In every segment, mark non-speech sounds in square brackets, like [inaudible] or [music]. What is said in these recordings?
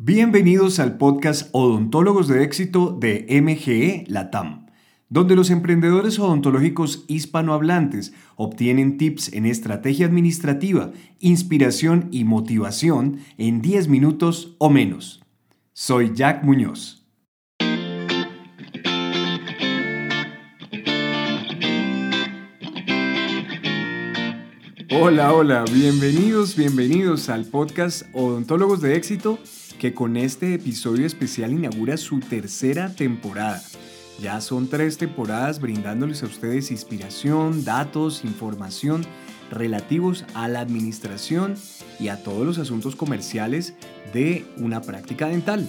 Bienvenidos al podcast Odontólogos de Éxito de MGE Latam, donde los emprendedores odontológicos hispanohablantes obtienen tips en estrategia administrativa, inspiración y motivación en 10 minutos o menos. Soy Jack Muñoz. Hola, hola, bienvenidos, bienvenidos al podcast Odontólogos de Éxito que con este episodio especial inaugura su tercera temporada. Ya son tres temporadas brindándoles a ustedes inspiración, datos, información relativos a la administración y a todos los asuntos comerciales de una práctica dental.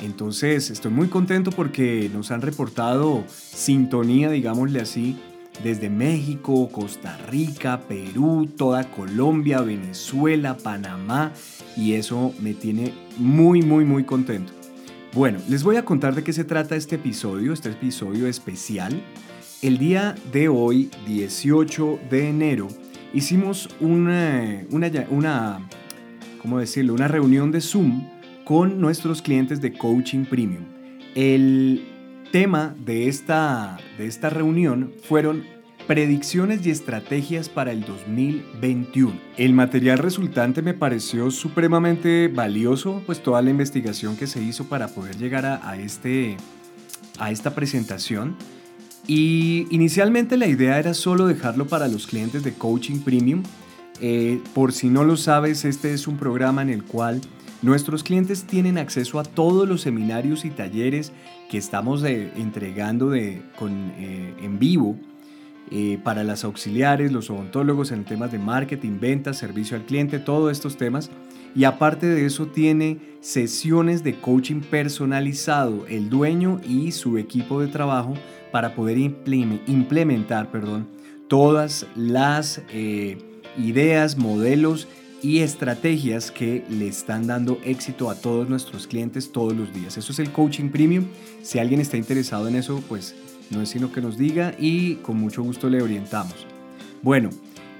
Entonces estoy muy contento porque nos han reportado sintonía, digámosle así, desde México, Costa Rica, Perú, toda Colombia, Venezuela, Panamá y eso me tiene muy muy muy contento. Bueno, les voy a contar de qué se trata este episodio, este episodio especial. El día de hoy, 18 de enero, hicimos una, una, ¿cómo decirlo? Una reunión de Zoom con nuestros clientes de Coaching Premium. El tema de esta, de esta reunión fueron predicciones y estrategias para el 2021. El material resultante me pareció supremamente valioso, pues toda la investigación que se hizo para poder llegar a, este, a esta presentación. Y inicialmente la idea era solo dejarlo para los clientes de Coaching Premium. Eh, por si no lo sabes, este es un programa en el cual Nuestros clientes tienen acceso a todos los seminarios y talleres que estamos eh, entregando de, eh, en vivo eh, para las auxiliares, los odontólogos en temas de marketing, ventas, servicio al cliente, todos estos temas. Y aparte de eso tiene sesiones de coaching personalizado, el dueño y su equipo de trabajo para poder implementar perdón, todas las ideas, modelos y estrategias que le están dando éxito a todos nuestros clientes todos los días. Eso es el coaching premium. Si alguien está interesado en eso, pues no es sino que nos diga y con mucho gusto le orientamos. Bueno,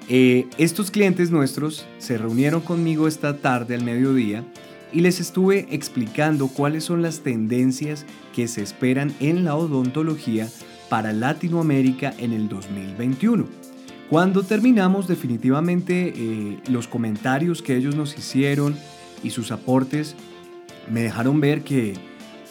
eh, estos clientes nuestros se reunieron conmigo esta tarde al mediodía y les estuve explicando cuáles son las tendencias que se esperan en la odontología para Latinoamérica en el 2021. Cuando terminamos definitivamente eh, los comentarios que ellos nos hicieron y sus aportes me dejaron ver que,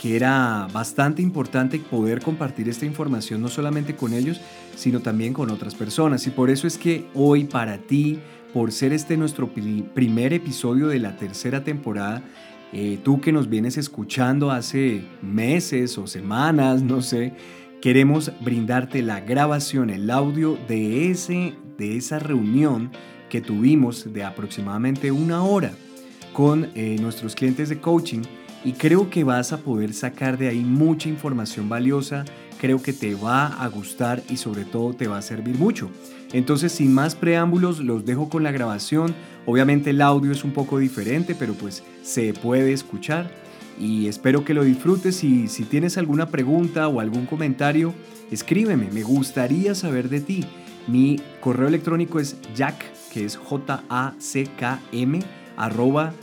que era bastante importante poder compartir esta información no solamente con ellos, sino también con otras personas. Y por eso es que hoy para ti, por ser este nuestro primer episodio de la tercera temporada, eh, tú que nos vienes escuchando hace meses o semanas, no sé, Queremos brindarte la grabación, el audio de, ese, de esa reunión que tuvimos de aproximadamente una hora con eh, nuestros clientes de coaching y creo que vas a poder sacar de ahí mucha información valiosa, creo que te va a gustar y sobre todo te va a servir mucho. Entonces, sin más preámbulos, los dejo con la grabación. Obviamente el audio es un poco diferente, pero pues se puede escuchar y espero que lo disfrutes y si tienes alguna pregunta o algún comentario, escríbeme, me gustaría saber de ti. Mi correo electrónico es jack, que es J-A-C-K-M, arroba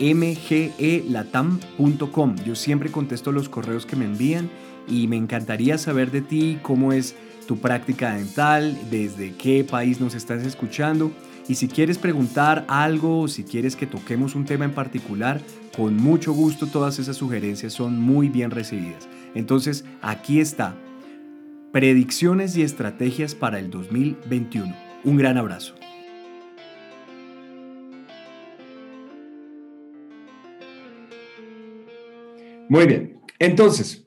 mgelatam.com. Yo siempre contesto los correos que me envían y me encantaría saber de ti, cómo es tu práctica dental, desde qué país nos estás escuchando. Y si quieres preguntar algo o si quieres que toquemos un tema en particular, con mucho gusto todas esas sugerencias son muy bien recibidas. Entonces, aquí está. Predicciones y estrategias para el 2021. Un gran abrazo. Muy bien. Entonces,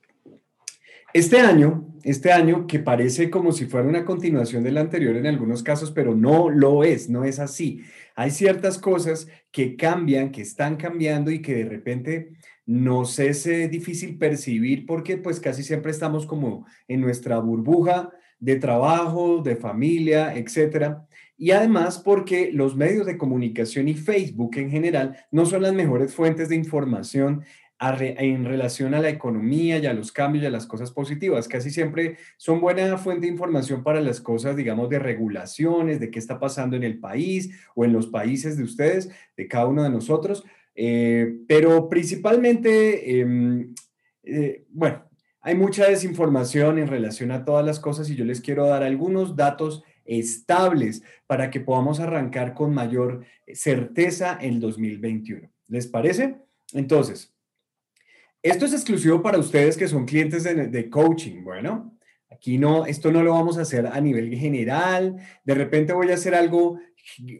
este año, este año que parece como si fuera una continuación del anterior en algunos casos, pero no lo es, no es así hay ciertas cosas que cambian, que están cambiando y que de repente nos es eh, difícil percibir porque pues casi siempre estamos como en nuestra burbuja de trabajo, de familia, etcétera. Y además porque los medios de comunicación y Facebook en general no son las mejores fuentes de información en relación a la economía y a los cambios y a las cosas positivas. Casi siempre son buena fuente de información para las cosas, digamos, de regulaciones, de qué está pasando en el país o en los países de ustedes, de cada uno de nosotros. Eh, pero principalmente, em, eh, bueno, hay mucha desinformación en relación a todas las cosas y yo les quiero dar algunos datos estables para que podamos arrancar con mayor certeza en 2021. ¿Les parece? Entonces, esto es exclusivo para ustedes que son clientes de, coaching. Bueno, aquí no, esto no lo vamos a hacer a nivel general. De repente voy a hacer algo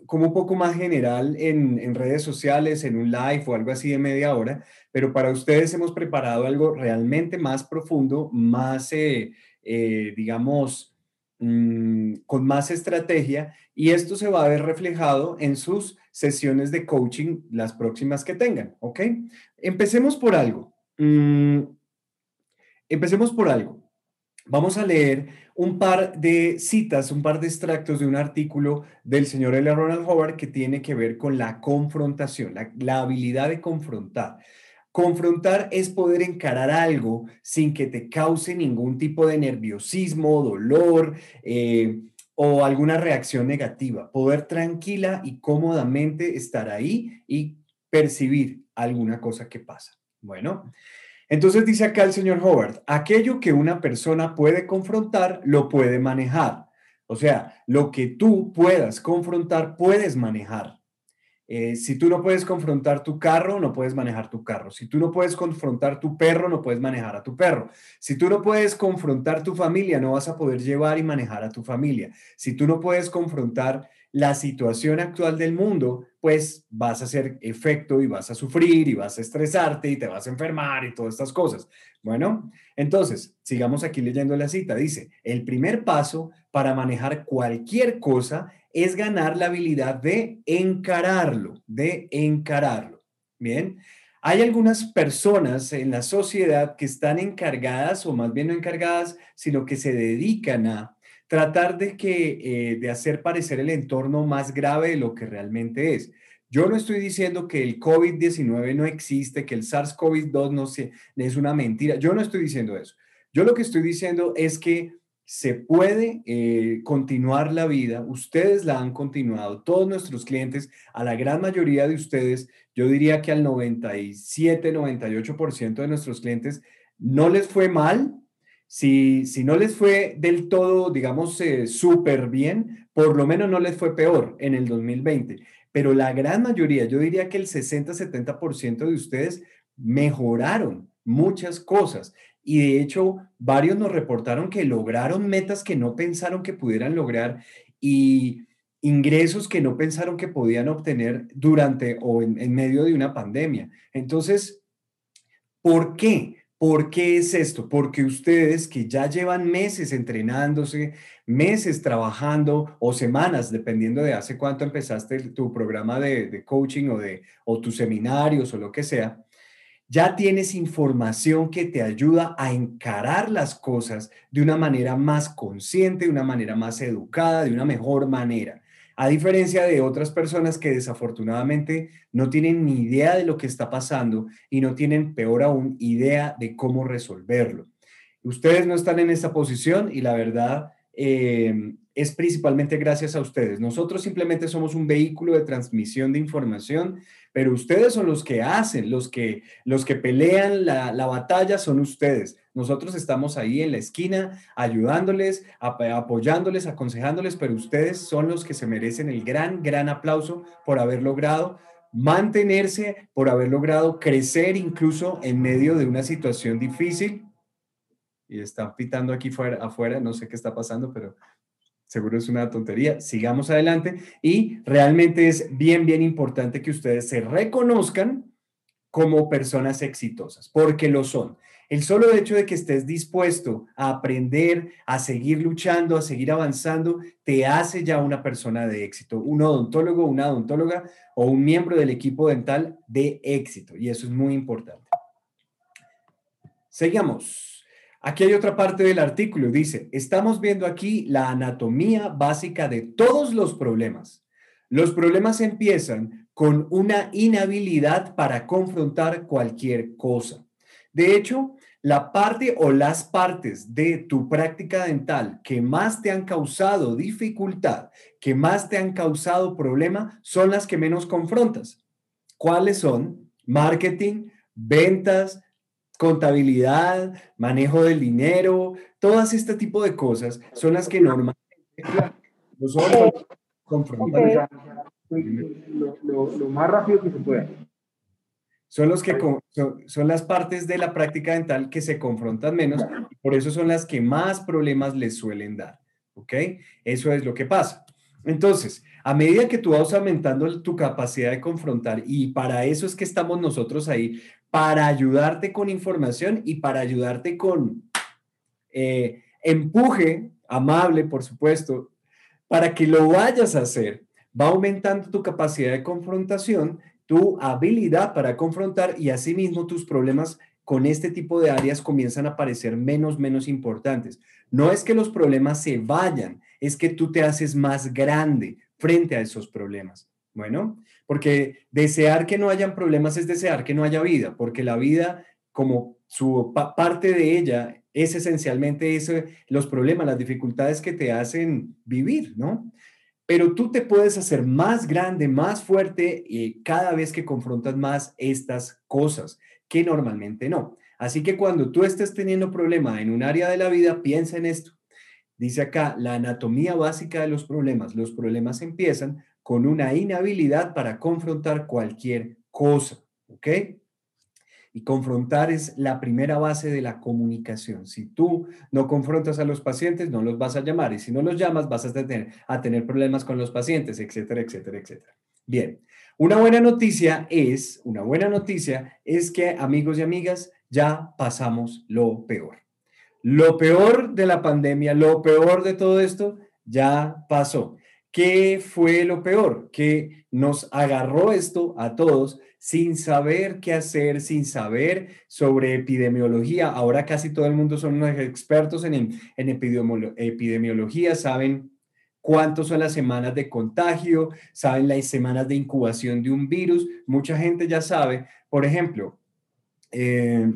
como un poco más general en, redes sociales, en un live o algo así de media hora, pero para ustedes hemos preparado algo realmente más profundo, más, eh, eh, digamos, mm, con más estrategia y esto se va a ver reflejado en sus sesiones de coaching las próximas que tengan, ¿ok? Empecemos por algo. Mm, empecemos por algo. Vamos a leer un par de citas, un par de extractos de un artículo del señor L. Ronald Howard que tiene que ver con la confrontación, la, habilidad de confrontar. Confrontar es poder encarar algo sin que te cause ningún tipo de nerviosismo, dolor eh, o alguna reacción negativa. Poder tranquila y cómodamente estar ahí y percibir alguna cosa que pasa. Bueno, entonces dice acá el señor Howard, aquello que una persona puede confrontar, lo puede manejar. O sea, lo que tú puedas confrontar, puedes manejar. Eh, si tú no puedes confrontar tu carro, no puedes manejar tu carro. Si tú no puedes confrontar tu perro, no puedes manejar a tu perro. Si tú no puedes confrontar tu familia, no vas a poder llevar y manejar a tu familia. Si tú no puedes confrontar la situación actual del mundo, pues vas a hacer efecto y vas a sufrir y vas a estresarte y te vas a enfermar y todas estas cosas. Bueno, entonces, sigamos aquí leyendo la cita. Dice, el primer paso para manejar cualquier cosa es ganar la habilidad de encararlo, de encararlo. Bien, hay algunas personas en la sociedad que están encargadas, o más bien no encargadas, sino que se dedican a tratar de, que, eh, de hacer parecer el entorno más grave de lo que realmente es. Yo no estoy diciendo que el COVID-19 no existe, que el SARS-CoV-2 no es una mentira. Yo no estoy diciendo eso. Yo lo que estoy diciendo es que se puede eh, continuar la vida. Ustedes la han continuado, todos nuestros clientes, a la gran mayoría de ustedes, yo diría que al 97, 98% de nuestros clientes no les fue mal, si, no les fue del todo, digamos, eh, súper bien, por lo menos no les fue peor en el 2020. Pero la gran mayoría, yo diría que el 60-70% de ustedes mejoraron muchas cosas. Y de hecho, varios nos reportaron que lograron metas que no pensaron que pudieran lograr y ingresos que no pensaron que podían obtener durante o en medio de una pandemia. Entonces, ¿por qué? ¿Por qué es esto? Porque ustedes que ya llevan meses entrenándose, meses trabajando o semanas, dependiendo de hace cuánto empezaste tu programa de, coaching o, de, o tus seminarios o lo que sea, ya tienes información que te ayuda a encarar las cosas de una manera más consciente, de una manera más educada, de una mejor manera a diferencia de otras personas que desafortunadamente no tienen ni idea de lo que está pasando y no tienen, peor aún, idea de cómo resolverlo. Ustedes no están en esta posición y la verdad eh, es principalmente gracias a ustedes. Nosotros simplemente somos un vehículo de transmisión de información, pero ustedes son los que hacen, los que, los que pelean la, la batalla son ustedes. Nosotros estamos ahí en la esquina ayudándoles, apoyándoles, aconsejándoles, pero ustedes son los que se merecen el gran, gran aplauso por haber logrado mantenerse, por haber logrado crecer incluso en medio de una situación difícil. Y están pitando aquí fuera, afuera, no sé qué está pasando, pero seguro es una tontería. Sigamos adelante y realmente es bien, bien importante que ustedes se reconozcan como personas exitosas, porque lo son. El solo hecho de que estés dispuesto a aprender, a seguir luchando, a seguir avanzando, te hace ya una persona de éxito, un odontólogo, una odontóloga o un miembro del equipo dental de éxito. Y eso es muy importante. Seguimos. Aquí hay otra parte del artículo. Dice, estamos viendo aquí la anatomía básica de todos los problemas. Los problemas empiezan con una inhabilidad para confrontar cualquier cosa. De hecho, la parte o las partes de tu práctica dental que más te han causado dificultad, que más te han causado problema, son las que menos confrontas. ¿Cuáles son? marketing, ventas, contabilidad, manejo del dinero, todas este tipo de cosas son las que normalmente nosotros confrontamos. Lo, más rápido que se pueda. Son, los que, son, las partes de la práctica dental que se confrontan menos, y por eso son las que más problemas les suelen dar. ¿Ok? Eso es lo que pasa. Entonces, a medida que tú vas aumentando tu capacidad de confrontar, y para eso es que estamos nosotros ahí, para ayudarte con información y para ayudarte con eh, empuje amable, por supuesto, para que lo vayas a hacer, va aumentando tu capacidad de confrontación, tu habilidad para confrontar y asimismo tus problemas con este tipo de áreas comienzan a parecer menos, menos importantes. No es que los problemas se vayan, es que tú te haces más grande frente a esos problemas. Bueno, porque desear que no hayan problemas es desear que no haya vida, porque la vida, como su parte de ella, es esencialmente eso, los problemas, las dificultades que te hacen vivir, ¿no? Pero tú te puedes hacer más grande, más fuerte y cada vez que confrontas más estas cosas, que normalmente no. Así que cuando tú estés teniendo problema en un área de la vida, piensa en esto. Dice acá, la anatomía básica de los problemas. Los problemas empiezan con una inhabilidad para confrontar cualquier cosa, ¿ok? Y confrontar es la primera base de la comunicación. Si tú no confrontas a los pacientes, no los vas a llamar. Y si no los llamas, vas a tener, a tener problemas con los pacientes, etcétera, etcétera, etcétera. Bien, una buena noticia es, una buena noticia es que, amigos y amigas, ya pasamos lo peor. Lo peor de la pandemia, lo peor de todo esto, ya pasó. ¿Qué fue lo peor? Que nos agarró esto a todos sin saber qué hacer, sin saber sobre epidemiología. Ahora casi todo el mundo son unos expertos en, en epidemiología, saben cuántos son las semanas de contagio, saben las semanas de incubación de un virus. Mucha gente ya sabe, por ejemplo, eh,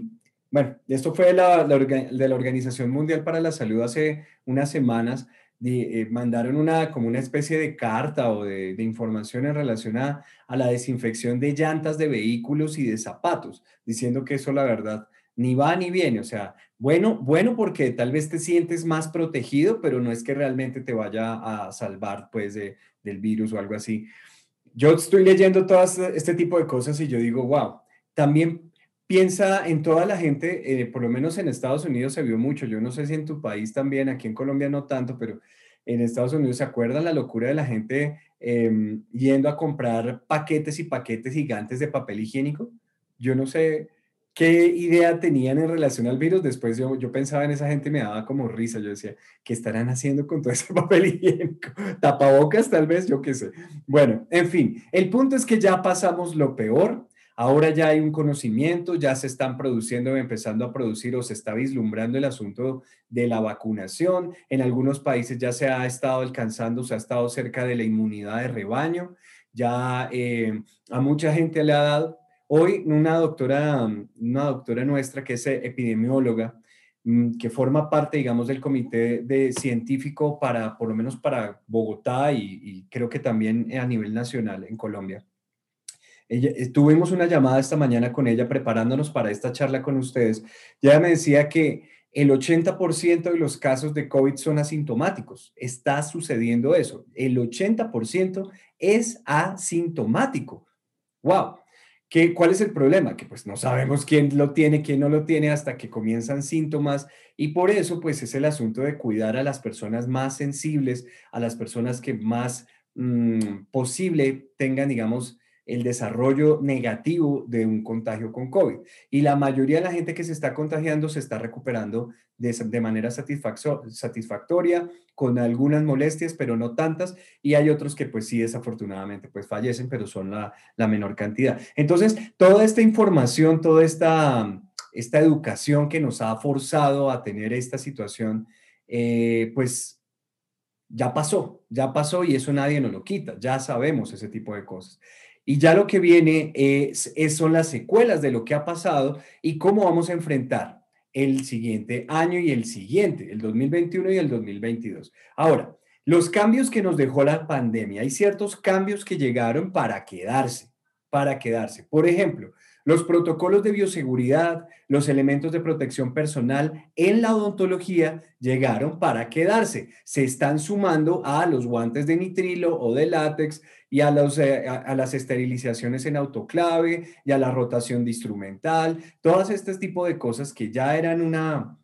bueno, esto fue de la, de la Organización Mundial para la Salud hace unas semanas eh, mandaron una, como una especie de carta o de, información en relación a, la desinfección de llantas de vehículos y de zapatos, diciendo que eso la verdad ni va ni viene. O sea, bueno, bueno porque tal vez te sientes más protegido, pero no es que realmente te vaya a salvar pues del virus o algo así. Yo estoy leyendo todo este tipo de cosas y yo digo, wow, también piensa en toda la gente, eh, por lo menos en Estados Unidos se vio mucho, yo no sé si en tu país también, aquí en Colombia no tanto, pero en Estados Unidos se acuerdan la locura de la gente em, yendo a comprar paquetes y paquetes gigantes de papel higiénico. Yo no sé qué idea tenían en relación al virus. Después yo, yo pensaba en esa gente y me daba como risa. Yo decía, ¿qué estarán haciendo con todo ese [laughs] papel higiénico? Tapabocas tal vez, yo qué sé. Bueno, en fin, el punto es que ya pasamos lo peor Ahora ya hay un conocimiento, ya se están produciendo, empezando a producir o se está vislumbrando el asunto de la vacunación. En algunos países ya se ha estado alcanzando, se ha estado cerca de la inmunidad de rebaño. Ya eh, a mucha gente le ha dado. Hoy una doctora, una doctora nuestra que es epidemióloga, mm, que forma parte, digamos, del comité de científico para, por lo menos para Bogotá y creo que también a nivel nacional en Colombia eh, tuvimos una llamada esta mañana con ella preparándonos para esta charla con ustedes. Ya me decía que el 80% de los casos de COVID son asintomáticos. Está sucediendo eso. El 80% es asintomático. ¡Wow! ¿Qué, ¿Cuál es el problema? Que pues no sabemos quién lo tiene, quién no lo tiene hasta que comienzan síntomas y por eso pues es el asunto de cuidar a las personas más sensibles, a las personas que más mm, posible tengan, digamos, el desarrollo negativo de un contagio con COVID. Y la mayoría de la gente que se está contagiando se está recuperando de, manera satisfactoria, con algunas molestias, pero no tantas. Y hay otros que pues sí, desafortunadamente, pues fallecen, pero son la, menor cantidad. Entonces, toda esta información, toda esta, esta educación que nos ha forzado a tener esta situación, eh, pues ya pasó, ya pasó y eso nadie nos lo quita, ya sabemos ese tipo de cosas. Y ya lo que viene es, son las secuelas de lo que ha pasado y cómo vamos a enfrentar el siguiente año y el siguiente, el 2021 y el 2022. Ahora, los cambios que nos dejó la pandemia, hay ciertos cambios que llegaron para quedarse, para quedarse. Por ejemplo, Los protocolos de bioseguridad, los elementos de protección personal en la odontología llegaron para quedarse. Se están sumando a los guantes de nitrilo o de látex y a, eh, las esterilizaciones en autoclave y a la rotación de instrumental, todas este tipo de cosas que ya eran una,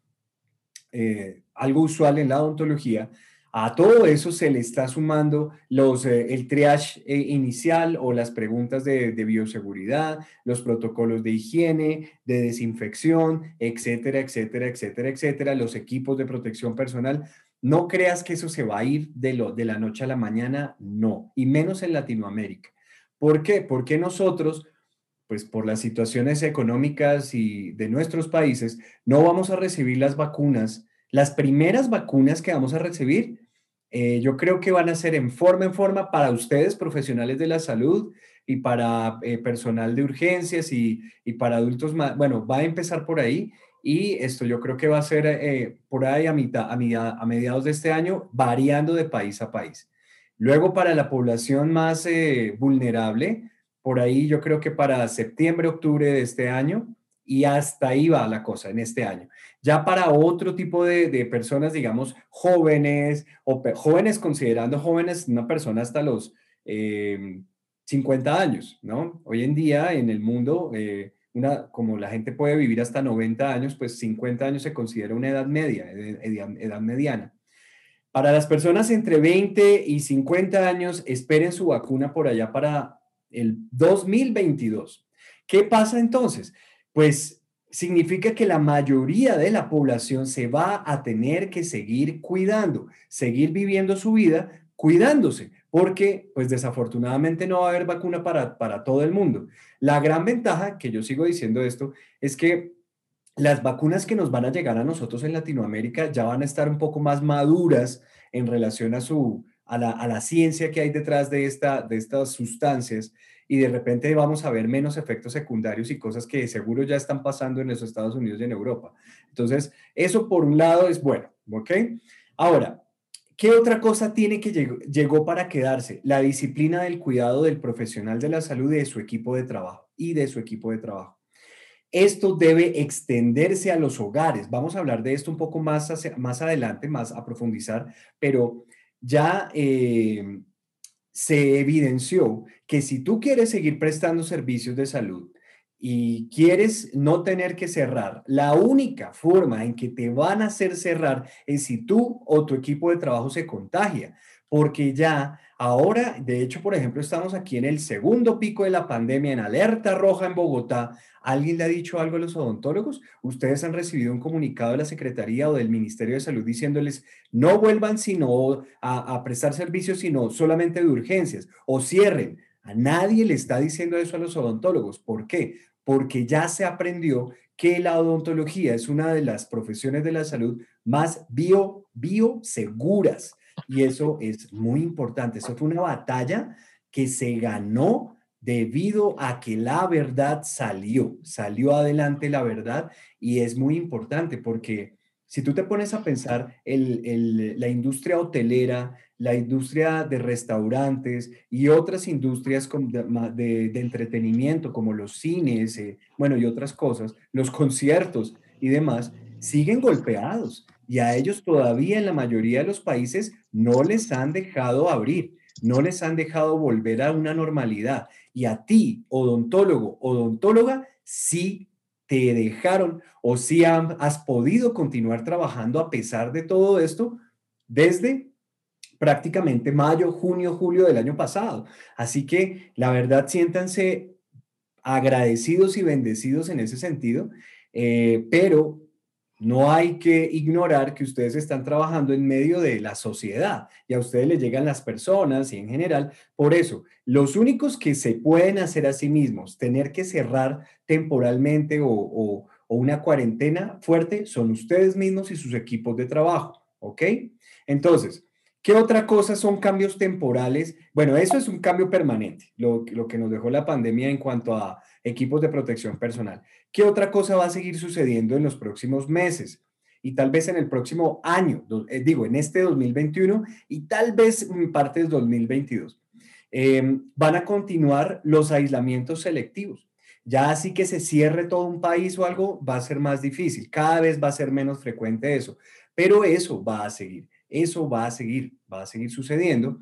eh, algo usual en la odontología, a todo eso se le está sumando los, eh, el triage eh, inicial o las preguntas de, bioseguridad, los protocolos de higiene, de desinfección, etcétera, etcétera, etcétera, etcétera, los equipos de protección personal. No creas que eso se va a ir de, lo, de la noche a la mañana, no, y menos en Latinoamérica. ¿Por qué? Porque nosotros, pues por las situaciones económicas y de nuestros países, no vamos a recibir las vacunas las primeras vacunas que vamos a recibir, eh, yo creo que van a ser en forma en forma para ustedes, profesionales de la salud, y para eh, personal de urgencias y, para adultos más. Bueno, va a empezar por ahí y esto yo creo que va a ser eh, por ahí a, mitad, a, a, mediados de este año, variando de país a país. Luego para la población más vulnerable, por ahí yo creo que para septiembre, octubre de este año, y hasta ahí va la cosa en este año. Ya para otro tipo de, personas, digamos, jóvenes o jóvenes considerando jóvenes una persona hasta los 50 em, años, ¿no? Hoy en día en el mundo, eh, una, como la gente puede vivir hasta 90 años, pues 50 años se considera una edad media, edad, edad mediana. Para las personas entre 20 y 50 años, esperen su vacuna por allá para el 2022. ¿Qué pasa entonces? Pues significa que la mayoría de la población se va a tener que seguir cuidando, seguir viviendo su vida cuidándose, porque pues desafortunadamente no va a haber vacuna para, para todo el mundo. La gran ventaja, que yo sigo diciendo esto, es que las vacunas que nos van a llegar a nosotros en Latinoamérica ya van a estar un poco más maduras en relación a, su, a, la, a la ciencia que hay detrás de, esta, de estas sustancias y de repente vamos a ver menos efectos secundarios y cosas que seguro ya están pasando en los Estados Unidos y en Europa. Entonces, eso por un lado es bueno, ¿ok? Ahora, ¿qué otra cosa tiene que llegó, llegó para quedarse? La disciplina del cuidado del profesional de la salud y de su equipo de trabajo y de su equipo de trabajo. Esto debe extenderse a los hogares. Vamos a hablar de esto un poco más, más adelante, más a profundizar, pero ya eh, se evidenció que si tú quieres seguir prestando servicios de salud y quieres no tener que cerrar, la única forma en que te van a hacer cerrar es si tú o tu equipo de trabajo se contagia, porque ya ahora, de hecho, por ejemplo, estamos aquí en el segundo pico de la pandemia, en alerta roja en Bogotá, ¿Alguien le ha dicho algo a los odontólogos? ¿Ustedes han recibido un comunicado de la Secretaría o del Ministerio de Salud diciéndoles no vuelvan sino a, prestar servicios, sino solamente de urgencias o cierren? A nadie le está diciendo eso a los odontólogos. ¿Por qué? Porque ya se aprendió que la odontología es una de las profesiones de la salud más bio, bioseguras. Y eso es muy importante. Eso fue una batalla que se ganó debido a que la verdad salió, salió adelante la verdad y es muy importante porque si tú te pones a pensar la industria hotelera, la industria de restaurantes y otras industrias de, entretenimiento como los cines, eh, bueno, y otras cosas, los conciertos y demás, siguen golpeados y a ellos todavía en la mayoría de los países no les han dejado abrir no les han dejado volver a una normalidad. Y a ti, odontólogo, odontóloga, sí te dejaron o sí has podido continuar trabajando a pesar de todo esto desde prácticamente mayo, junio, julio del año pasado. Así que la verdad, siéntanse agradecidos y bendecidos en ese sentido, eh, pero no hay que ignorar que ustedes están trabajando en medio de la sociedad y a ustedes les llegan las personas y en general. Por eso, los únicos que se pueden hacer a sí mismos, tener que cerrar temporalmente o, una cuarentena fuerte, son ustedes mismos y sus equipos de trabajo. ¿Ok? Entonces, ¿Qué otra cosa son cambios temporales? Bueno, eso es un cambio permanente, lo, que nos dejó la pandemia en cuanto a equipos de protección personal. ¿Qué otra cosa va a seguir sucediendo en los próximos meses? Y tal vez en el próximo año, eh, digo, en este 2021 y tal vez en parte del 2022. Em, van a continuar los aislamientos selectivos. Ya así que se cierre todo un país o algo, va a ser más difícil. Cada vez va a ser menos frecuente eso. Pero eso va a seguir, eso va a seguir, va a seguir sucediendo.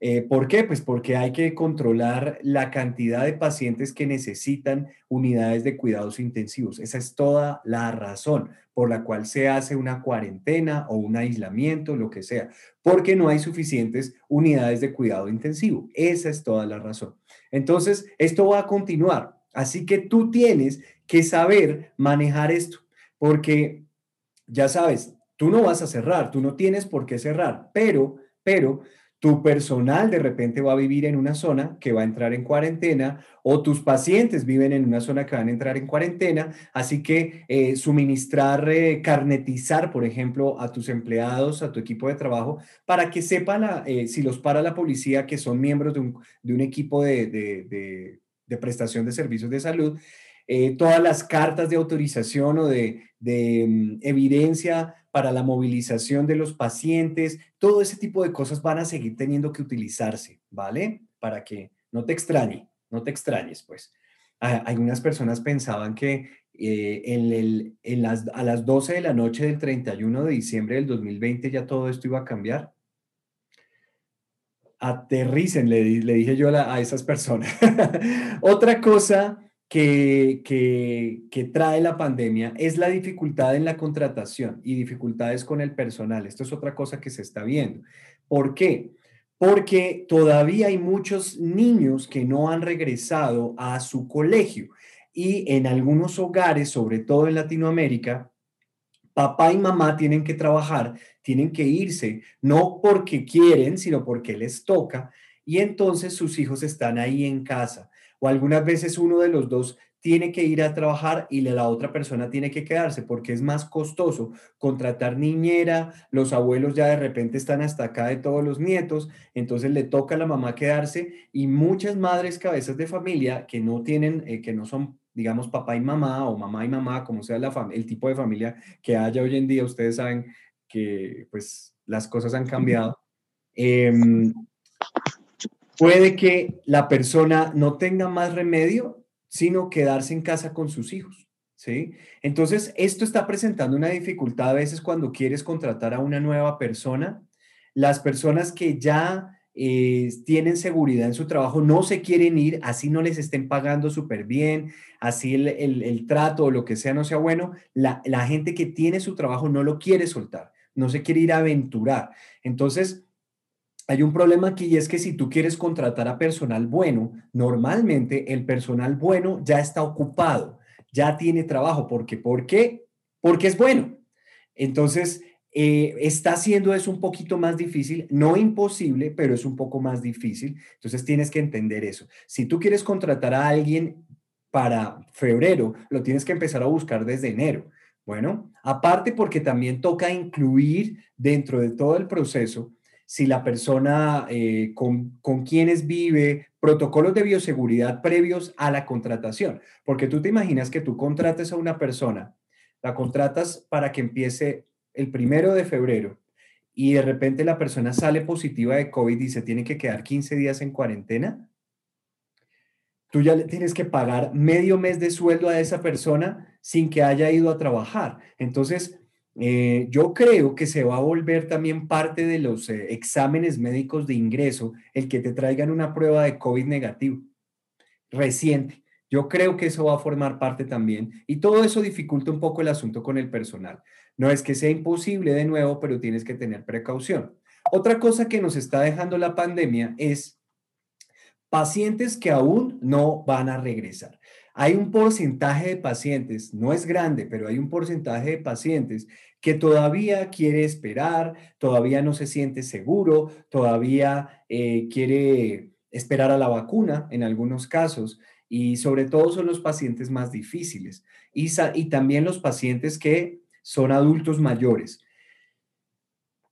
Eh, ¿Por qué? Pues porque hay que controlar la cantidad de pacientes que necesitan unidades de cuidados intensivos. Esa es toda la razón por la cual se hace una cuarentena o un aislamiento, lo que sea, porque no hay suficientes unidades de cuidado intensivo. Esa es toda la razón. Entonces, esto va a continuar. Así que tú tienes que saber manejar esto, porque ya sabes, tú no vas a cerrar, tú no tienes por qué cerrar, pero, pero tu personal de repente va a vivir en una zona que va a entrar en cuarentena o tus pacientes viven en una zona que van a entrar en cuarentena. Así que eh, suministrar, eh, carnetizar, por ejemplo, a tus empleados, a tu equipo de trabajo, para que sepan eh, si los para la policía que son miembros de un, equipo de, prestación de servicios de salud. todas las cartas de autorización o de, mm, evidencia para la movilización de los pacientes, todo ese tipo de cosas van a seguir teniendo que utilizarse, ¿vale? Para que no te extrañe, no te extrañes, pues. Algunas personas pensaban que eh, en las, a las 12 de la noche del 31 de diciembre del 2020 ya todo esto iba a cambiar. Aterricen, le, dije yo a esas personas. [laughs] Otra cosa que, que, trae la pandemia es la dificultad en la contratación y dificultades con el personal. Esto es otra cosa que se está viendo. ¿Por qué? Porque todavía hay muchos niños que no han regresado a su colegio y en algunos hogares, sobre todo en Latinoamérica, papá y mamá tienen que trabajar, tienen que irse, no porque quieren, sino porque les toca, y entonces sus hijos están ahí en casa o algunas veces uno de los dos tiene que ir a trabajar y la otra persona tiene que quedarse porque es más costoso contratar niñera, los abuelos ya de repente están hasta acá de todos los nietos, entonces le toca a la mamá quedarse y muchas madres cabezas de familia que no tienen, eh, que no son digamos papá y mamá o mamá y mamá, como sea la el tipo de familia que haya hoy en día, ustedes saben que pues las cosas han cambiado. Em, puede que la persona no tenga más remedio, sino quedarse en casa con sus hijos. ¿sí? Entonces, esto está presentando una dificultad a veces cuando quieres contratar a una nueva persona. Las personas que ya eh, tienen seguridad en su trabajo no se quieren ir, así no les estén pagando súper bien, así el, trato o lo que sea no sea bueno, la, la gente que tiene su trabajo no lo quiere soltar, no se quiere ir a aventurar. Entonces, hay un problema aquí y es que si tú quieres contratar a personal bueno, normalmente el personal bueno ya está ocupado, ya tiene trabajo. ¿Por qué? ¿Por qué? Porque es bueno. Entonces, eh, está haciendo eso un poquito más difícil, no imposible, pero es un poco más difícil. Entonces, tienes que entender eso. Si tú quieres contratar a alguien para febrero, lo tienes que empezar a buscar desde enero. Bueno, aparte porque también toca incluir dentro de todo el proceso si la persona eh, con, con quienes vive, protocolos de bioseguridad previos a la contratación. Porque tú te imaginas que tú contrates a una persona, la contratas para que empiece el primero de febrero y de repente la persona sale positiva de COVID y se tiene que quedar 15 días en cuarentena. Tú ya le tienes que pagar medio mes de sueldo a esa persona sin que haya ido a trabajar. Entonces, eh, yo creo que se va a volver también parte de los eh, exámenes médicos de ingreso el que te traigan una prueba de COVID negativo reciente. Yo creo que eso va a formar parte también y todo eso dificulta un poco el asunto con el personal. No es que sea imposible de nuevo, pero tienes que tener precaución. Otra cosa que nos está dejando la pandemia es pacientes que aún no van a regresar. Hay un porcentaje de pacientes, no es grande, pero hay un porcentaje de pacientes que todavía quiere esperar, todavía no se siente seguro, todavía eh, quiere esperar a la vacuna en algunos casos y sobre todo son los pacientes más difíciles y, y también los pacientes que son adultos mayores.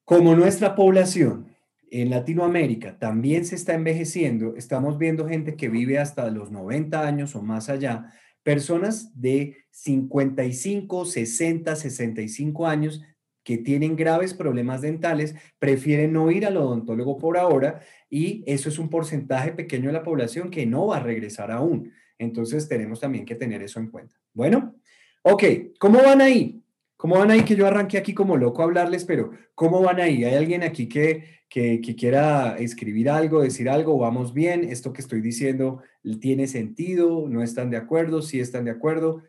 Como nuestra población en Latinoamérica también se está envejeciendo, estamos viendo gente que vive hasta los 90 años o más allá, personas de 55, 60, 65 años que tienen graves problemas dentales, prefieren no ir al odontólogo por ahora y eso es un porcentaje pequeño de la población que no va a regresar aún. Entonces tenemos también que tener eso en cuenta. Bueno, ok, ¿cómo van ahí? ¿Cómo van ahí? Que yo arranqué aquí como loco a hablarles, pero ¿cómo van ahí? ¿Hay alguien aquí que, que, quiera escribir algo, decir algo? ¿Vamos bien? ¿Esto que estoy diciendo tiene sentido? ¿No están de acuerdo? ¿Sí están de acuerdo?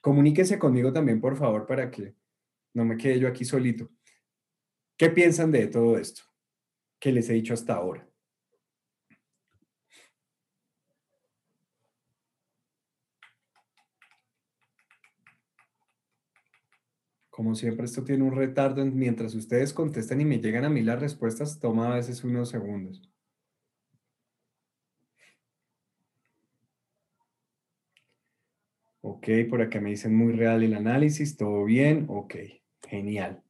Comuníquense conmigo también, por favor, para que no me quede yo aquí solito. ¿Qué piensan de todo esto que les he dicho hasta ahora? Como siempre, esto tiene un retardo. Mientras ustedes contestan y me llegan a mí las respuestas, toma a veces unos segundos. Ok, por acá me dicen muy real el análisis, todo bien, ok, genial.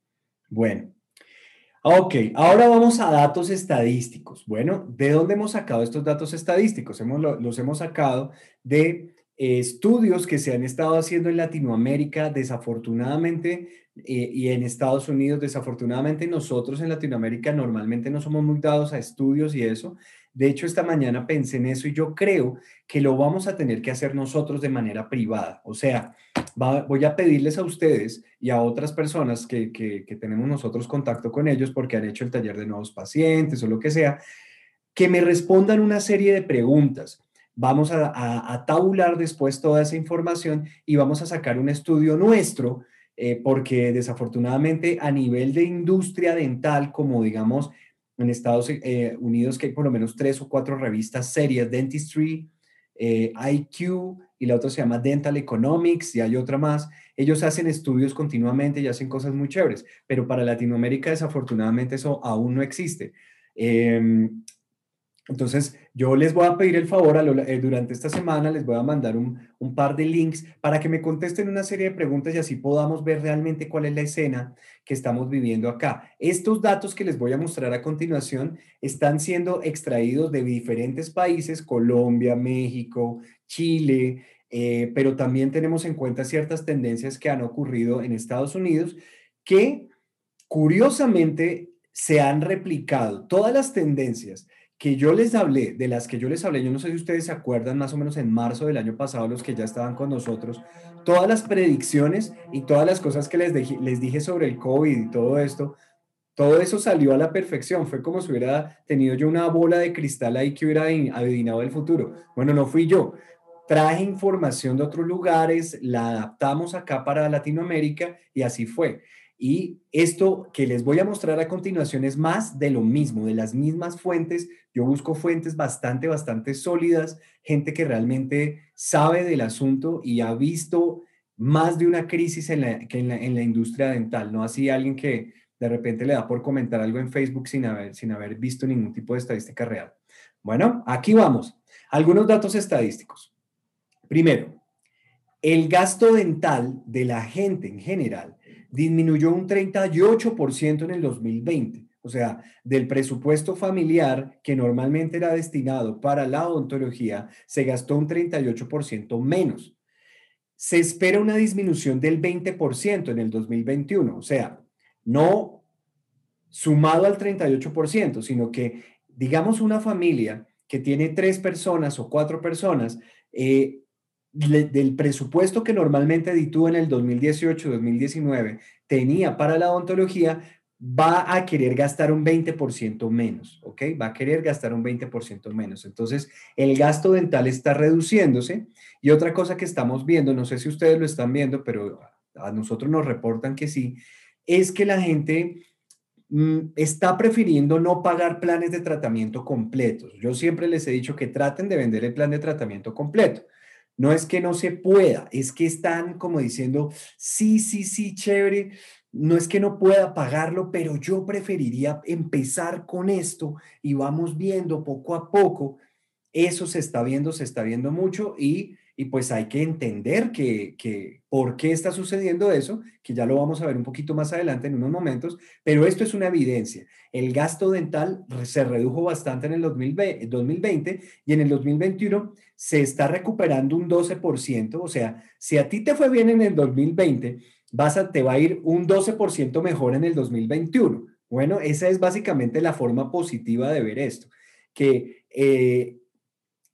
Bueno, ok, ahora vamos a datos estadísticos. Bueno, ¿de dónde hemos sacado estos datos estadísticos? Los hemos sacado de estudios que se han estado haciendo en Latinoamérica, desafortunadamente, eh, y en Estados Unidos, desafortunadamente nosotros en Latinoamérica normalmente no somos muy dados a estudios y eso. De hecho, esta mañana pensé en eso y yo creo que lo vamos a tener que hacer nosotros de manera privada. O sea, voy a pedirles a ustedes y a otras personas que, que tenemos nosotros contacto con ellos porque han hecho el taller de nuevos pacientes o lo que sea, que me respondan una serie de preguntas Vamos a, tabular después toda esa información y vamos a sacar un estudio nuestro, eh, porque desafortunadamente a nivel de industria dental, como digamos en Estados eh, Unidos, que hay por lo menos tres o cuatro revistas serias, Dentistry, eh, IQ y la otra se llama Dental Economics y hay otra más. Ellos hacen estudios continuamente y hacen cosas muy chéveres, pero para Latinoamérica desafortunadamente eso aún no existe. Entonces, yo les voy a pedir el favor eh, durante esta semana, les voy a mandar un, par de links para que me contesten una serie de preguntas y así podamos ver realmente cuál es la escena que estamos viviendo acá. Estos datos que les voy a mostrar a continuación están siendo extraídos de diferentes países, Colombia, México, Chile, eh, pero también tenemos en cuenta ciertas tendencias que han ocurrido en Estados Unidos que curiosamente se han replicado. Todas las tendencias que yo les hablé, de las que yo les hablé, yo no sé si ustedes se acuerdan, más o menos en marzo del año pasado, los que ya estaban con nosotros, todas las predicciones y todas las cosas que les, les dije sobre el COVID y todo esto, todo eso salió a la perfección. Fue como si hubiera tenido yo una bola de cristal ahí que hubiera adivinado el futuro. Bueno, no fui yo. Traje información de otros lugares, la adaptamos acá para Latinoamérica y así fue. Y esto que les voy a mostrar a continuación es más de lo mismo, de las mismas fuentes. Yo busco fuentes bastante, bastante sólidas, gente que realmente sabe del asunto y ha visto más de una crisis en la, que en la, en la industria dental, no así alguien que de repente le da por comentar algo en Facebook sin haber, sin haber visto ningún tipo de estadística real. Bueno, aquí vamos. Algunos datos estadísticos. Primero, el gasto dental de la gente en general disminuyó un 38% en el 2020. O sea, del presupuesto familiar que normalmente era destinado para la odontología, se gastó un 38% menos. Se espera una disminución del 20% en el 2021. O sea, no sumado al 38%, sino que, digamos, una familia que tiene tres personas o cuatro personas, eh, del presupuesto que normalmente tú en el 2018-2019 tenía para la odontología, va a querer gastar un 20% menos, ¿ok? Va a querer gastar un 20% menos. Entonces, el gasto dental está reduciéndose. Y otra cosa que estamos viendo, no sé si ustedes lo están viendo, pero a nosotros nos reportan que sí, es que la gente mm, está prefiriendo no pagar planes de tratamiento completos. Yo siempre les he dicho que traten de vender el plan de tratamiento completo. No es que no se pueda, es que están como diciendo, sí, sí, sí, chévere, no es que no pueda pagarlo, pero yo preferiría empezar con esto y vamos viendo poco a poco. Eso se está viendo, se está viendo mucho y y pues hay que entender que, que, por qué está sucediendo eso, que ya lo vamos a ver un poquito más adelante en unos momentos, pero esto es una evidencia. El gasto dental se redujo bastante en el 2020, y en el 2021 se está recuperando un 12%, o sea, si a ti te fue bien en el 2020, vas a, te va a ir un 12% mejor en el 2021. Bueno, esa es básicamente la forma positiva de ver esto, que eh,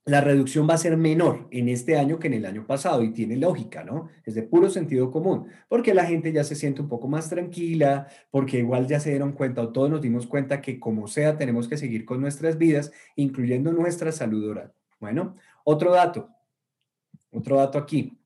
la reducción va a ser menor en este año que en el año pasado y tiene lógica, ¿no? Es de puro sentido común, porque la gente ya se siente un poco más tranquila, porque igual ya se dieron cuenta o todos nos dimos cuenta que como sea tenemos que seguir con nuestras vidas, incluyendo nuestra salud oral. Bueno, otro dato, otro dato aquí.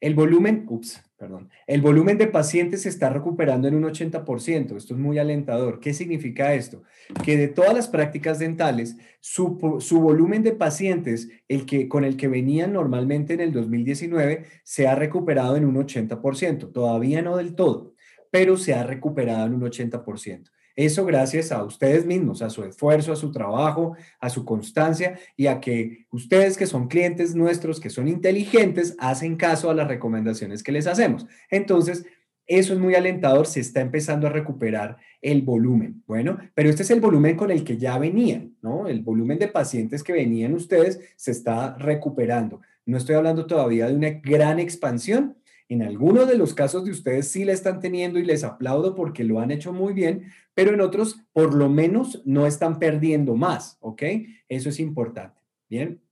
El volumen, ups, perdón, el volumen de pacientes se está recuperando en un 80%. Esto es muy alentador. ¿Qué significa esto? Que de todas las prácticas dentales, su, volumen de pacientes, el que, con el que venían normalmente en el 2019, se ha recuperado en un 80%. Todavía no del todo, pero se ha recuperado en un 80%. Eso gracias a ustedes mismos, a su esfuerzo, a su trabajo, a su constancia y a que ustedes que son clientes nuestros, que son inteligentes, hacen caso a las recomendaciones que les hacemos. Entonces, eso es muy alentador, se está empezando a recuperar el volumen. Bueno, pero este es el volumen con el que ya venían, ¿no? El volumen de pacientes que venían ustedes se está recuperando. No estoy hablando todavía de una gran expansión, en algunos de los casos de ustedes sí la están teniendo y les aplaudo porque lo han hecho muy bien, pero en otros por lo menos no están perdiendo más, ¿ok? Eso es importante. Bien.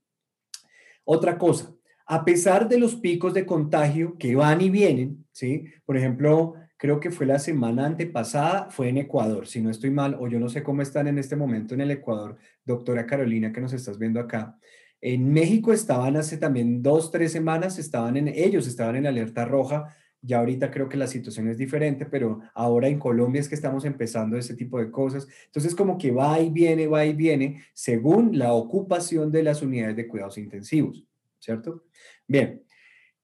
Otra cosa, a pesar de los picos de contagio que van y vienen, ¿sí? Por ejemplo, creo que fue la semana antepasada, fue en Ecuador, si no estoy mal, o yo no sé cómo están en este momento en el Ecuador, doctora Carolina, que nos estás viendo acá. En México estaban hace también dos, tres semanas, estaban en, ellos estaban en alerta roja. Ya ahorita creo que la situación es diferente, pero ahora en Colombia es que estamos empezando ese tipo de cosas. Entonces, como que va y viene, va y viene, según la ocupación de las unidades de cuidados intensivos, ¿cierto? Bien,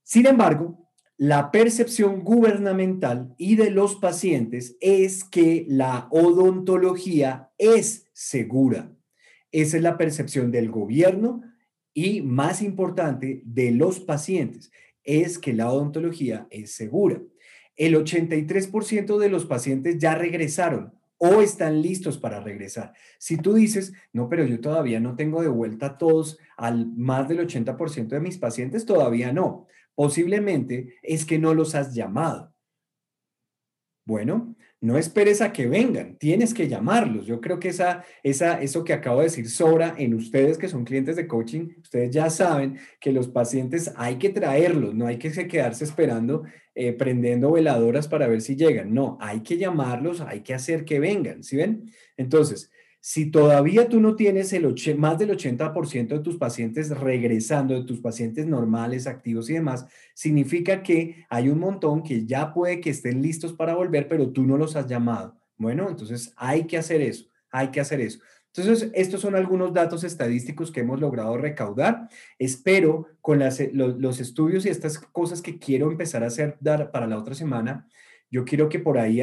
sin embargo, la percepción gubernamental y de los pacientes es que la odontología es segura. Esa es la percepción del gobierno, y más importante de los pacientes es que la odontología es segura. El 83% de los pacientes ya regresaron o están listos para regresar. Si tú dices, no, pero yo todavía no tengo de vuelta a todos, al más del 80% de mis pacientes, todavía no. Posiblemente es que no los has llamado. Bueno, no esperes a que vengan, tienes que llamarlos. Yo creo que esa, esa, eso que acabo de decir sobra en ustedes que son clientes de coaching. Ustedes ya saben que los pacientes hay que traerlos, no hay que quedarse esperando, eh, prendiendo veladoras para ver si llegan. No, hay que llamarlos, hay que hacer que vengan, ¿sí ven? Entonces, si todavía tú no tienes el más del 80% de tus pacientes regresando, de tus pacientes normales, activos y demás, significa que hay un montón que ya puede que estén listos para volver, pero tú no los has llamado. Bueno, entonces hay que hacer eso, hay que hacer eso. Entonces, estos son algunos datos estadísticos que hemos logrado recaudar. Espero con los, estudios y estas cosas que quiero empezar a hacer dar para la otra semana, yo quiero que por ahí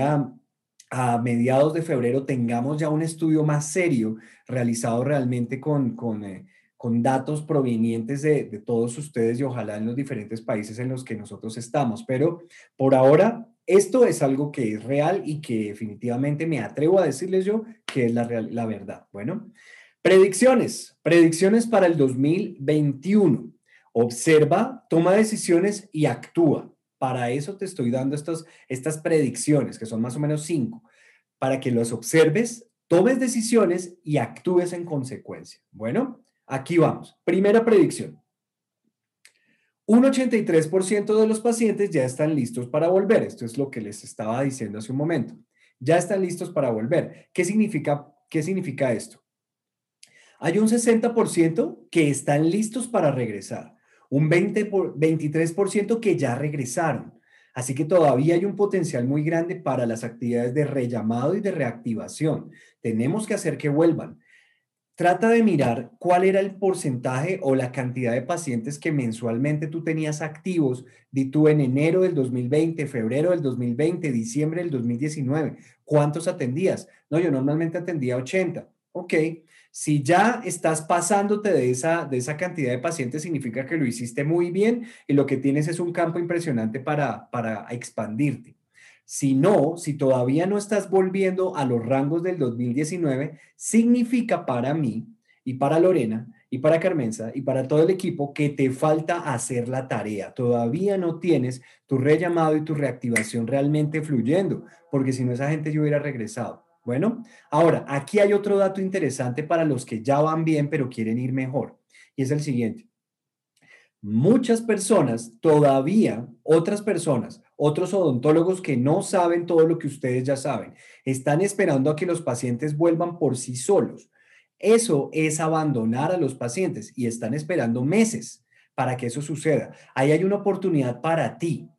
a mediados de febrero tengamos ya un estudio más serio realizado realmente con, con, eh, con datos provenientes de, de, todos ustedes y ojalá en los diferentes países en los que nosotros estamos. Pero por ahora, esto es algo que es real y que definitivamente me atrevo a decirles yo que es la, la verdad. Bueno, predicciones, predicciones para el 2021. Observa, toma decisiones y actúa. Para eso te estoy dando estas, predicciones, que son más o menos cinco, para que los observes, tomes decisiones y actúes en consecuencia. Bueno, aquí vamos. Primera predicción. Un 83% de los pacientes ya están listos para volver. Esto es lo que les estaba diciendo hace un momento. Ya están listos para volver. ¿Qué significa, qué significa esto? Hay un 60% que están listos para regresar un 20 por, 23% que ya regresaron. Así que todavía hay un potencial muy grande para las actividades de rellamado y de reactivación. Tenemos que hacer que vuelvan. Trata de mirar cuál era el porcentaje o la cantidad de pacientes que mensualmente tú tenías activos, di tú en enero del 2020, febrero del 2020, diciembre del 2019. ¿Cuántos atendías? No, yo normalmente atendía 80. Ok, si ya estás pasándote de esa, de esa cantidad de pacientes, significa que lo hiciste muy bien y lo que tienes es un campo impresionante para, para expandirte. Si no, si todavía no estás volviendo a los rangos del 2019, significa para mí y para Lorena y para Carmenza y para todo el equipo que te falta hacer la tarea. Todavía no tienes tu rellamado y tu reactivación realmente fluyendo, porque si no esa gente yo hubiera regresado. Bueno, ahora, aquí hay otro dato interesante para los que ya van bien, pero quieren ir mejor. y es el siguiente. Muchas personas, todavía otras personas, otros odontólogos que no saben todo lo que ustedes ya saben, están esperando a que los pacientes vuelvan por sí solos. Eso es abandonar a los pacientes y están esperando meses para que eso suceda. Ahí hay una oportunidad para ti,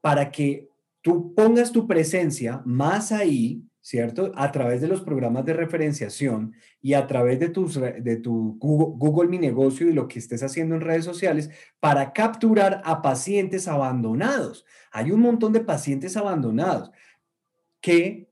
para que tú pongas tu presencia más ahí, ¿cierto? A través de los programas de referenciación y a través de, tus, de tu Google, Google Mi Negocio y lo que estés haciendo en redes sociales para capturar a pacientes abandonados. Hay un montón de pacientes abandonados que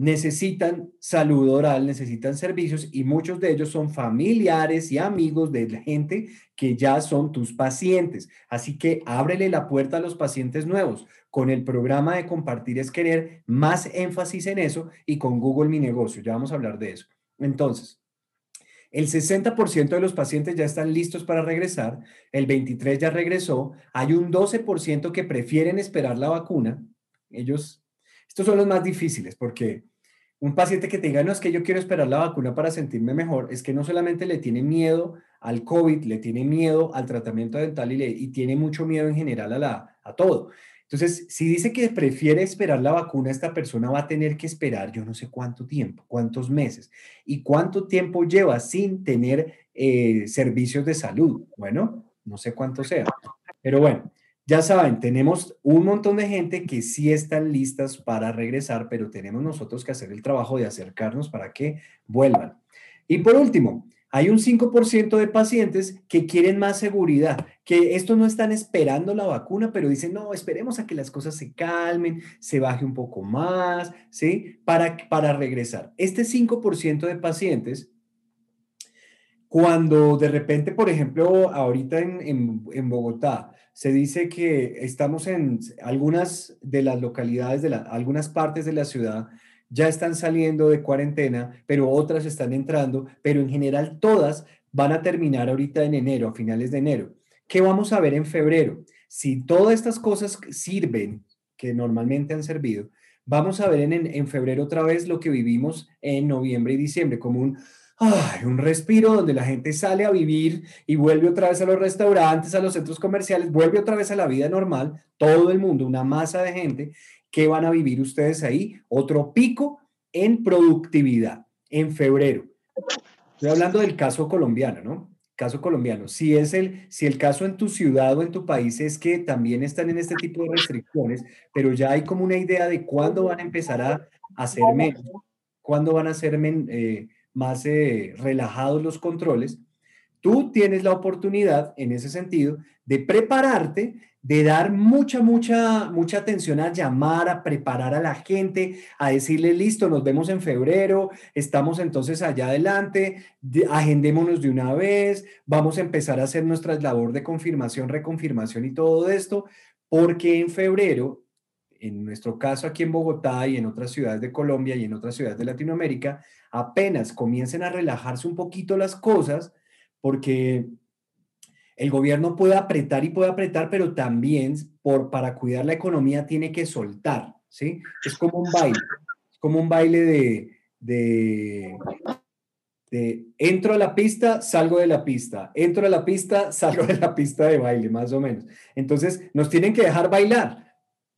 necesitan salud oral, necesitan servicios y muchos de ellos son familiares y amigos de la gente que ya son tus pacientes. Así que ábrele la puerta a los pacientes nuevos. Con el programa de compartir es querer, más énfasis en eso y con Google Mi Negocio. Ya vamos a hablar de eso. Entonces, el 60% de los pacientes ya están listos para regresar, el 23% ya regresó, hay un 12% que prefieren esperar la vacuna. Ellos, estos son los más difíciles porque un paciente que te diga, no, es que yo quiero esperar la vacuna para sentirme mejor, es que no solamente le tiene miedo al COVID, le tiene miedo al tratamiento dental y, le, y tiene mucho miedo en general a, la, a todo. Entonces, si dice que prefiere esperar la vacuna, esta persona va a tener que esperar yo no sé cuánto tiempo, cuántos meses y cuánto tiempo lleva sin tener eh, servicios de salud. Bueno, no sé cuánto sea. Pero bueno, ya saben, tenemos un montón de gente que sí están listas para regresar, pero tenemos nosotros que hacer el trabajo de acercarnos para que vuelvan. Y por último, hay un 5% de pacientes que quieren más seguridad, que esto no están esperando la vacuna, pero dicen, no, esperemos a que las cosas se calmen, se baje un poco más, ¿sí? Para, para regresar. Este 5% de pacientes, cuando de repente, por ejemplo, ahorita en, en, en Bogotá, se dice que estamos en algunas de las localidades, de algunas partes de la ciudad, ya están saliendo de cuarentena, pero otras están entrando, pero en general todas van a terminar ahorita en enero, a finales de enero. ¿Qué vamos a ver en febrero? Si todas estas cosas sirven, que normalmente han servido, vamos a ver en, en febrero otra vez lo que vivimos en noviembre y diciembre, como un ay, un respiro donde la gente sale a vivir y vuelve otra vez a los restaurantes, a los centros comerciales, vuelve otra vez a la vida normal, todo el mundo, una masa de gente, ¿qué van a vivir ustedes ahí? Otro pico en productividad en febrero. Estoy hablando del caso colombiano, ¿no? Caso colombiano. Si es el, si el caso en tu ciudad o en tu país es que también están en este tipo de restricciones, pero ya hay como una idea de cuándo van a empezar a hacer menos, cuándo van a ser menos. Eh, más eh, relajados los controles, tú tienes la oportunidad en ese sentido de prepararte, de dar mucha, mucha, mucha atención a llamar, a preparar a la gente, a decirle, listo, nos vemos en febrero, estamos entonces allá adelante, agendémonos de una vez, vamos a empezar a hacer nuestra labor de confirmación, reconfirmación y todo esto, porque en febrero en nuestro caso aquí en Bogotá y en otras ciudades de Colombia y en otras ciudades de Latinoamérica, apenas comiencen a relajarse un poquito las cosas, porque el gobierno puede apretar y puede apretar, pero también por, para cuidar la economía tiene que soltar, ¿sí? Es como un baile, como un baile de, de, de entro a la pista, salgo de la pista, entro a la pista, [laughs] salgo de la pista de baile, más o menos. Entonces, nos tienen que dejar bailar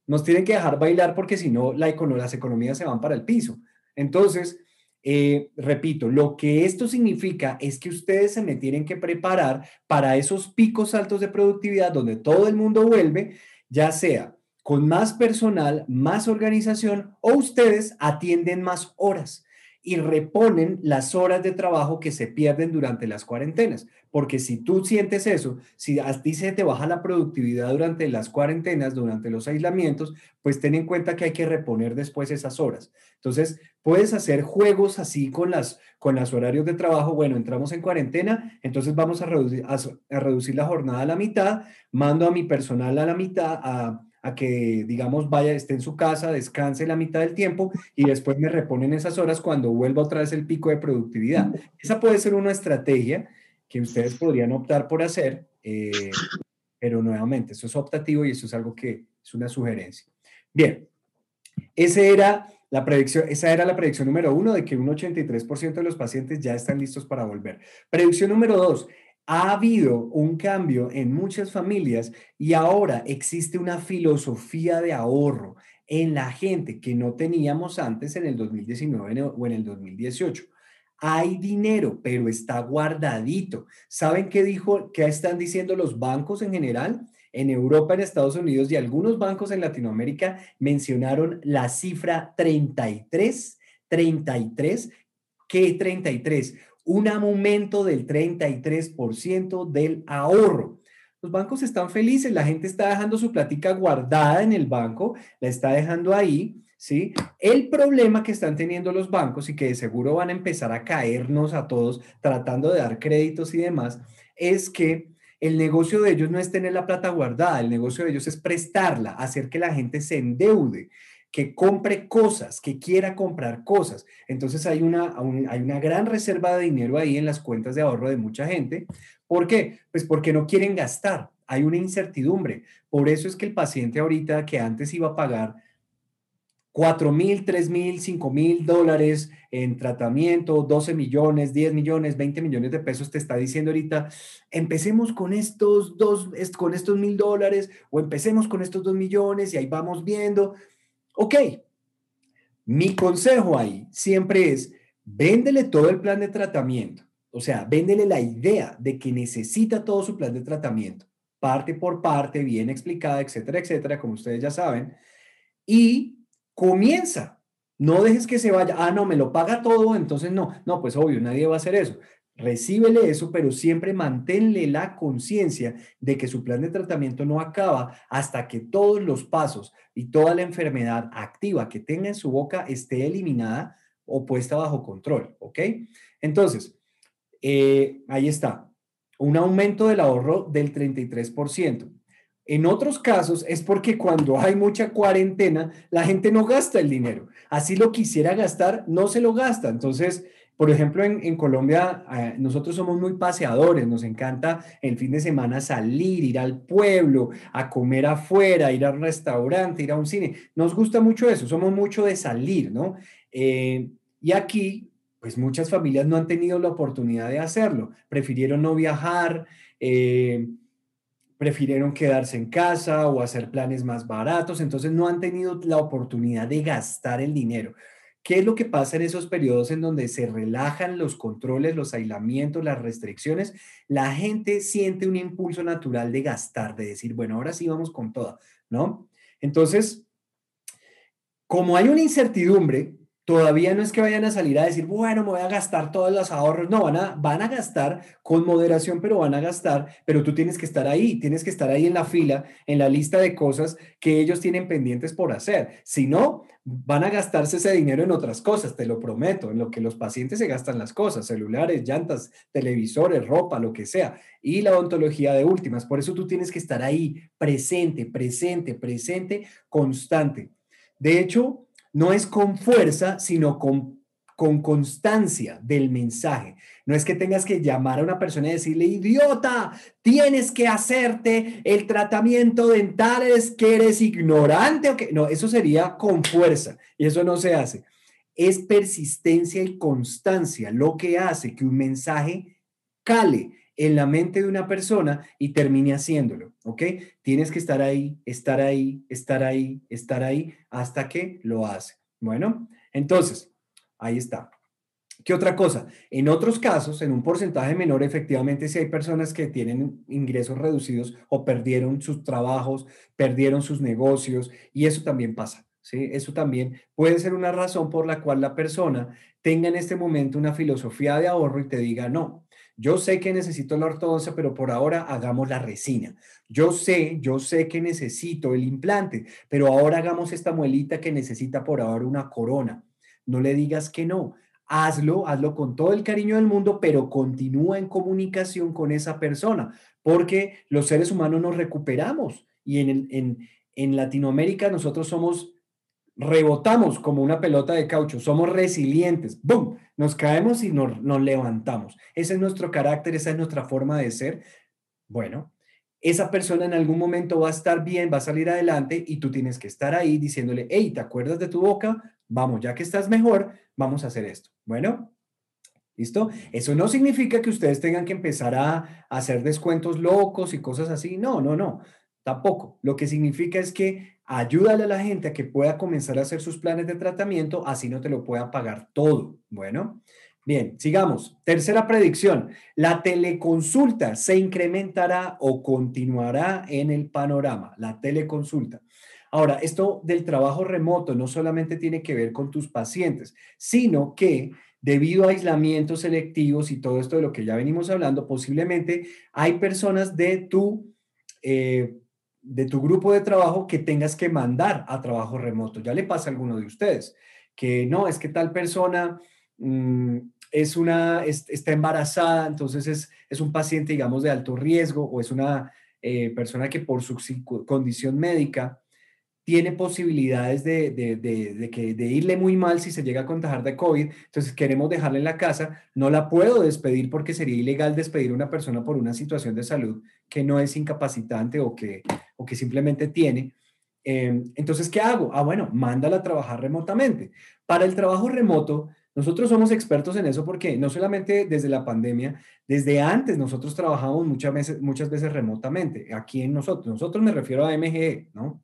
nos tienen que dejar bailar porque si no, la las economías se van para el piso. Entonces, eh, repito, lo que esto significa es que ustedes se me tienen que preparar para esos picos altos de productividad donde todo el mundo vuelve, ya sea con más personal, más organización o ustedes atienden más horas y reponen las horas de trabajo que se pierden durante las cuarentenas. Porque si tú sientes eso, si a ti se te baja la productividad durante las cuarentenas, durante los aislamientos, pues ten en cuenta que hay que reponer después esas horas. Entonces, puedes hacer juegos así con las con los horarios de trabajo. Bueno, entramos en cuarentena, entonces vamos a reducir, a, a reducir la jornada a la mitad, mando a mi personal a la mitad, a a que, digamos, vaya, esté en su casa, descanse la mitad del tiempo y después me reponen esas horas cuando vuelva otra vez el pico de productividad. Esa puede ser una estrategia que ustedes podrían optar por hacer, eh, pero nuevamente, eso es optativo y eso es algo que es una sugerencia. Bien, ese era la predicción, esa era la predicción número uno de que un 83% de los pacientes ya están listos para volver. Predicción número dos, ha habido un cambio en muchas familias y ahora existe una filosofía de ahorro en la gente que no teníamos antes en el 2019 o en el 2018. Hay dinero, pero está guardadito. ¿Saben qué dijo, qué están diciendo los bancos en general? En Europa, en Estados Unidos y algunos bancos en Latinoamérica mencionaron la cifra 33, 33. ¿Qué 33? Un aumento del 33% del ahorro. Los bancos están felices, la gente está dejando su platica guardada en el banco, la está dejando ahí, ¿sí? El problema que están teniendo los bancos y que de seguro van a empezar a caernos a todos tratando de dar créditos y demás, es que el negocio de ellos no es tener la plata guardada, el negocio de ellos es prestarla, hacer que la gente se endeude que compre cosas, que quiera comprar cosas. Entonces hay una, hay una gran reserva de dinero ahí en las cuentas de ahorro de mucha gente. ¿Por qué? Pues porque no quieren gastar. Hay una incertidumbre. Por eso es que el paciente ahorita que antes iba a pagar 4 mil, 3 mil, 5 mil dólares en tratamiento, 12 millones, 10 millones, 20 millones de pesos, te está diciendo ahorita, empecemos con estos dos, con estos mil dólares o empecemos con estos dos millones y ahí vamos viendo. Ok, mi consejo ahí siempre es, véndele todo el plan de tratamiento. O sea, véndele la idea de que necesita todo su plan de tratamiento, parte por parte, bien explicada, etcétera, etcétera, como ustedes ya saben. Y comienza. No dejes que se vaya, ah, no, me lo paga todo, entonces no. No, pues obvio, nadie va a hacer eso. Recíbele eso, pero siempre manténle la conciencia de que su plan de tratamiento no acaba hasta que todos los pasos y toda la enfermedad activa que tenga en su boca esté eliminada o puesta bajo control, ¿ok? Entonces, eh, ahí está, un aumento del ahorro del 33%. En otros casos es porque cuando hay mucha cuarentena, la gente no gasta el dinero. Así lo quisiera gastar, no se lo gasta. Entonces, por ejemplo, en, Colombia eh, nosotros somos muy paseadores, nos encanta el fin de semana salir, ir al pueblo, a comer afuera, ir al restaurante, ir a un cine. Nos gusta mucho eso, somos mucho de salir, ¿no? Eh, y aquí, pues muchas familias no han tenido la oportunidad de hacerlo, prefirieron no viajar. Eh, prefirieron quedarse en casa o hacer planes más baratos, entonces no han tenido la oportunidad de gastar el dinero. ¿Qué es lo que pasa en esos periodos en donde se relajan los controles, los aislamientos, las restricciones? La gente siente un impulso natural de gastar, de decir, bueno, ahora sí vamos con todo, ¿no? Entonces, como hay una incertidumbre, todavía no es que vayan a salir a decir, bueno, me voy a gastar todos los ahorros. No, van a, van a gastar con moderación, pero van a gastar, pero tú tienes que estar ahí, tienes que estar ahí en la fila, en la lista de cosas que ellos tienen pendientes por hacer. Si no, van a gastarse ese dinero en otras cosas, te lo prometo, en lo que los pacientes se gastan las cosas, celulares, llantas, televisores, ropa, lo que sea, y la odontología de últimas. Por eso tú tienes que estar ahí, presente, presente, presente, constante. De hecho, no es con fuerza, sino con, con constancia del mensaje. No es que tengas que llamar a una persona y decirle, idiota, tienes que hacerte el tratamiento dental, es que eres ignorante o que... No, eso sería con fuerza y eso no se hace. Es persistencia y constancia lo que hace que un mensaje cale en la mente de una persona y termine haciéndolo, ¿ok? Tienes que estar ahí, estar ahí, estar ahí, estar ahí, hasta que lo hace. Bueno, entonces, ahí está. ¿Qué otra cosa? En otros casos, en un porcentaje menor, efectivamente, si hay personas que tienen ingresos reducidos o perdieron sus trabajos, perdieron sus negocios, y eso también pasa. ¿sí? Eso también puede ser una razón por la cual la persona tenga en este momento una filosofía de ahorro y te diga, no, yo sé que necesito la ortodoncia, pero por ahora hagamos la resina. Yo sé, yo sé que necesito el implante, pero ahora hagamos esta muelita que necesita por ahora una corona. No le digas que no. Hazlo, hazlo con todo el cariño del mundo, pero continúa en comunicación con esa persona, porque los seres humanos nos recuperamos y en, en, en Latinoamérica nosotros somos rebotamos como una pelota de caucho, somos resilientes, ¡boom! Nos caemos y nos, levantamos. Ese es nuestro carácter, esa es nuestra forma de ser. Bueno, esa persona en algún momento va a estar bien, va a salir adelante y tú tienes que estar ahí diciéndole, hey, ¿te acuerdas de tu boca? Vamos, ya que estás mejor, vamos a hacer esto. Bueno, ¿Listo? Eso no significa que ustedes tengan que empezar a, hacer descuentos locos y cosas así. No, no, no. Tampoco. Lo que significa es que ayúdale a la gente a que pueda comenzar a hacer sus planes de tratamiento, así no te lo puedan pagar todo. Bueno, bien, sigamos. Tercera predicción. La teleconsulta se incrementará o continuará en el panorama. La teleconsulta. Ahora, esto del trabajo remoto no solamente tiene que ver con tus pacientes, sino que debido a aislamientos selectivos y todo esto de lo que ya venimos hablando, posiblemente hay personas de tu, eh, de tu grupo de trabajo que tengas que mandar a trabajo remoto. Ya le pasa a alguno de ustedes que no, es que tal persona mm, es una, está embarazada, entonces es, es, un paciente, digamos, de alto riesgo o es una eh, persona que por su condición médica tiene posibilidades de, que, de irle muy mal si se llega a contagiar de COVID, entonces queremos dejarla en la casa, no la puedo despedir porque sería ilegal despedir a una persona por una situación de salud que no es incapacitante o que, o que simplemente tiene. Em, entonces, ¿qué hago? Ah, bueno, mándala a trabajar remotamente. Para el trabajo remoto, nosotros somos expertos en eso porque no solamente desde la pandemia, desde antes nosotros trabajamos muchas veces, muchas veces remotamente. Aquí en nosotros, nosotros me refiero a MGE, ¿no?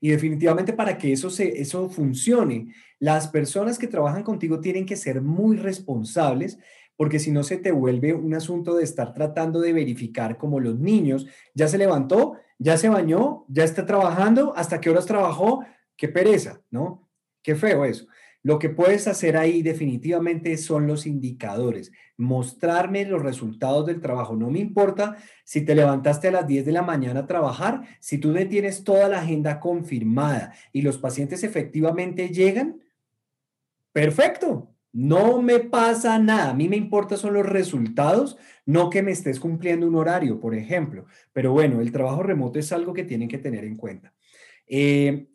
Y definitivamente para que eso, se, eso funcione, las personas que trabajan contigo tienen que ser muy responsables porque si no se te vuelve un asunto de estar tratando de verificar como los niños, ya se levantó, ya se bañó, ya está trabajando, hasta qué horas trabajó, qué pereza, ¿no? Qué feo eso. Lo que puedes hacer ahí definitivamente son los indicadores, mostrarme los resultados del trabajo. No me importa si te levantaste a las 10 de la mañana a trabajar, si tú tienes toda la agenda confirmada y los pacientes efectivamente llegan, perfecto. No me pasa nada. A mí me importa son los resultados, no que me estés cumpliendo un horario, por ejemplo. Pero bueno, el trabajo remoto es algo que tienen que tener en cuenta. Eh,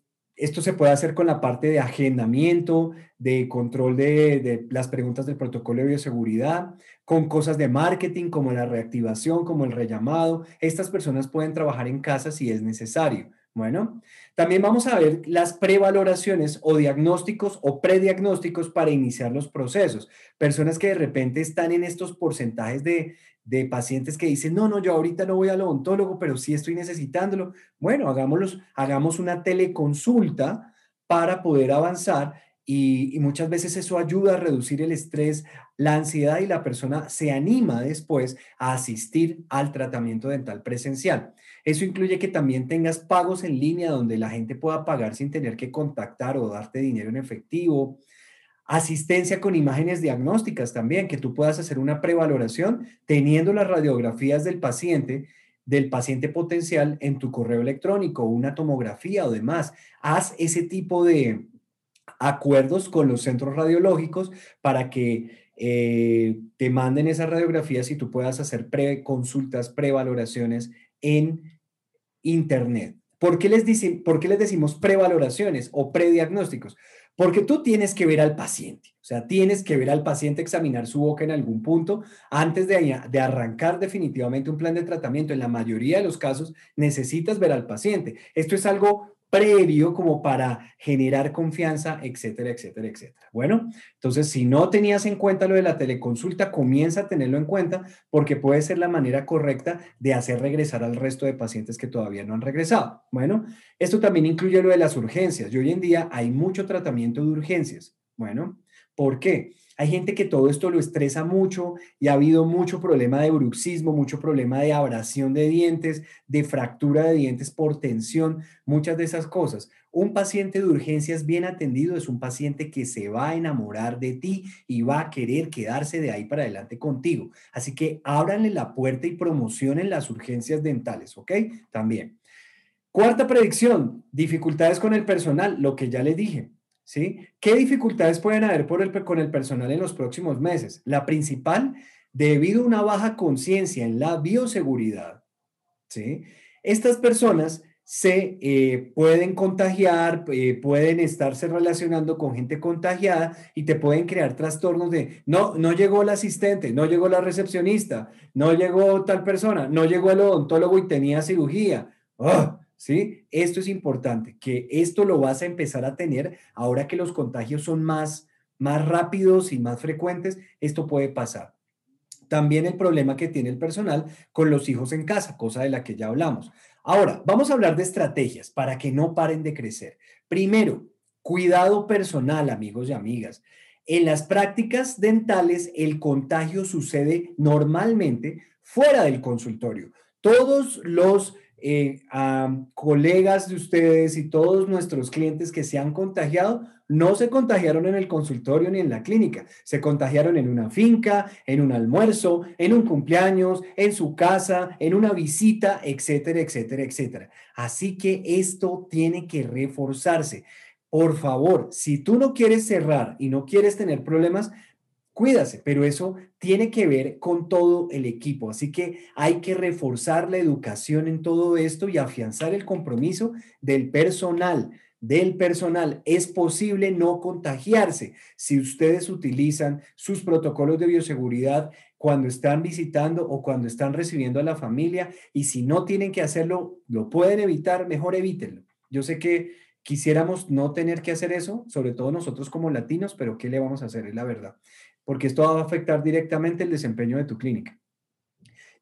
esto se puede hacer con la parte de agendamiento, de control de, las preguntas del protocolo de bioseguridad, con cosas de marketing como la reactivación, como el rellamado. Estas personas pueden trabajar en casa si es necesario. Bueno, también vamos a ver las prevaloraciones o diagnósticos o prediagnósticos para iniciar los procesos. Personas que de repente están en estos porcentajes de, de pacientes que dicen, no, no, yo ahorita no voy al odontólogo, pero sí estoy necesitándolo. Bueno, hagámoslos, hagamos una teleconsulta para poder avanzar y, y, muchas veces eso ayuda a reducir el estrés, la ansiedad y la persona se anima después a asistir al tratamiento dental presencial. Eso incluye que también tengas pagos en línea donde la gente pueda pagar sin tener que contactar o darte dinero en efectivo. Asistencia con imágenes diagnósticas también, que tú puedas hacer una prevaloración teniendo las radiografías del paciente, del paciente potencial en tu correo electrónico, una tomografía o demás. Haz ese tipo de acuerdos con los centros radiológicos para que eh, te manden esas radiografías y tú puedas hacer pre-consultas, prevaloraciones en Internet. ¿Por qué, les dicen, ¿Por qué les decimos prevaloraciones o prediagnósticos? Porque tú tienes que ver al paciente, o sea, tienes que ver al paciente examinar su boca en algún punto antes de, de, arrancar definitivamente un plan de tratamiento. En la mayoría de los casos necesitas ver al paciente. Esto es algo previo como para generar confianza, etcétera, etcétera, etcétera. Bueno, entonces si no tenías en cuenta lo de la teleconsulta, comienza a tenerlo en cuenta porque puede ser la manera correcta de hacer regresar al resto de pacientes que todavía no han regresado. Bueno, esto también incluye lo de las urgencias. Y hoy en día hay mucho tratamiento de urgencias. Bueno, ¿por qué? Hay gente que todo esto lo estresa mucho y ha habido mucho problema de bruxismo, mucho problema de abrasión de dientes, de fractura de dientes por tensión, muchas de esas cosas. Un paciente de urgencias bien atendido es un paciente que se va a enamorar de ti y va a querer quedarse de ahí para adelante contigo. Así que ábranle la puerta y promocionen las urgencias dentales, ¿ok? También. Cuarta predicción, dificultades con el personal, lo que ya les dije. ¿Sí? ¿Qué dificultades pueden haber por el, con el personal en los próximos meses? La principal, debido a una baja conciencia en la bioseguridad, ¿sí? Estas personas se eh, pueden contagiar, eh, pueden estarse relacionando con gente contagiada y te pueden crear trastornos de, no, no llegó el asistente, no llegó la recepcionista, no llegó tal persona, no llegó el odontólogo y tenía cirugía. ¡Oh! ¿Sí? Esto es importante, que esto lo vas a empezar a tener ahora que los contagios son más, más rápidos y más frecuentes, esto puede pasar. También el problema que tiene el personal con los hijos en casa, cosa de la que ya hablamos. Ahora, vamos a hablar de estrategias para que no paren de crecer. Primero, cuidado personal, amigos y amigas. En las prácticas dentales, el contagio sucede normalmente fuera del consultorio. Todos los eh, colegas de ustedes y todos nuestros clientes que se han contagiado no se contagiaron en el consultorio ni en la clínica, se contagiaron en una finca, en un almuerzo, en un cumpleaños, en su casa, en una visita, etcétera, etcétera, etcétera. Así que esto tiene que reforzarse. Por favor, si tú no quieres cerrar y no quieres tener problemas, cuídase, pero eso tiene que ver con todo el equipo. Así que hay que reforzar la educación en todo esto y afianzar el compromiso del personal. Del personal es posible no contagiarse si ustedes utilizan sus protocolos de bioseguridad cuando están visitando o cuando están recibiendo a la familia y si no tienen que hacerlo, lo pueden evitar, mejor evítenlo. Yo sé que quisiéramos no tener que hacer eso, sobre todo nosotros como latinos, pero ¿qué le vamos a hacer? Es la verdad porque esto va a afectar directamente el desempeño de tu clínica.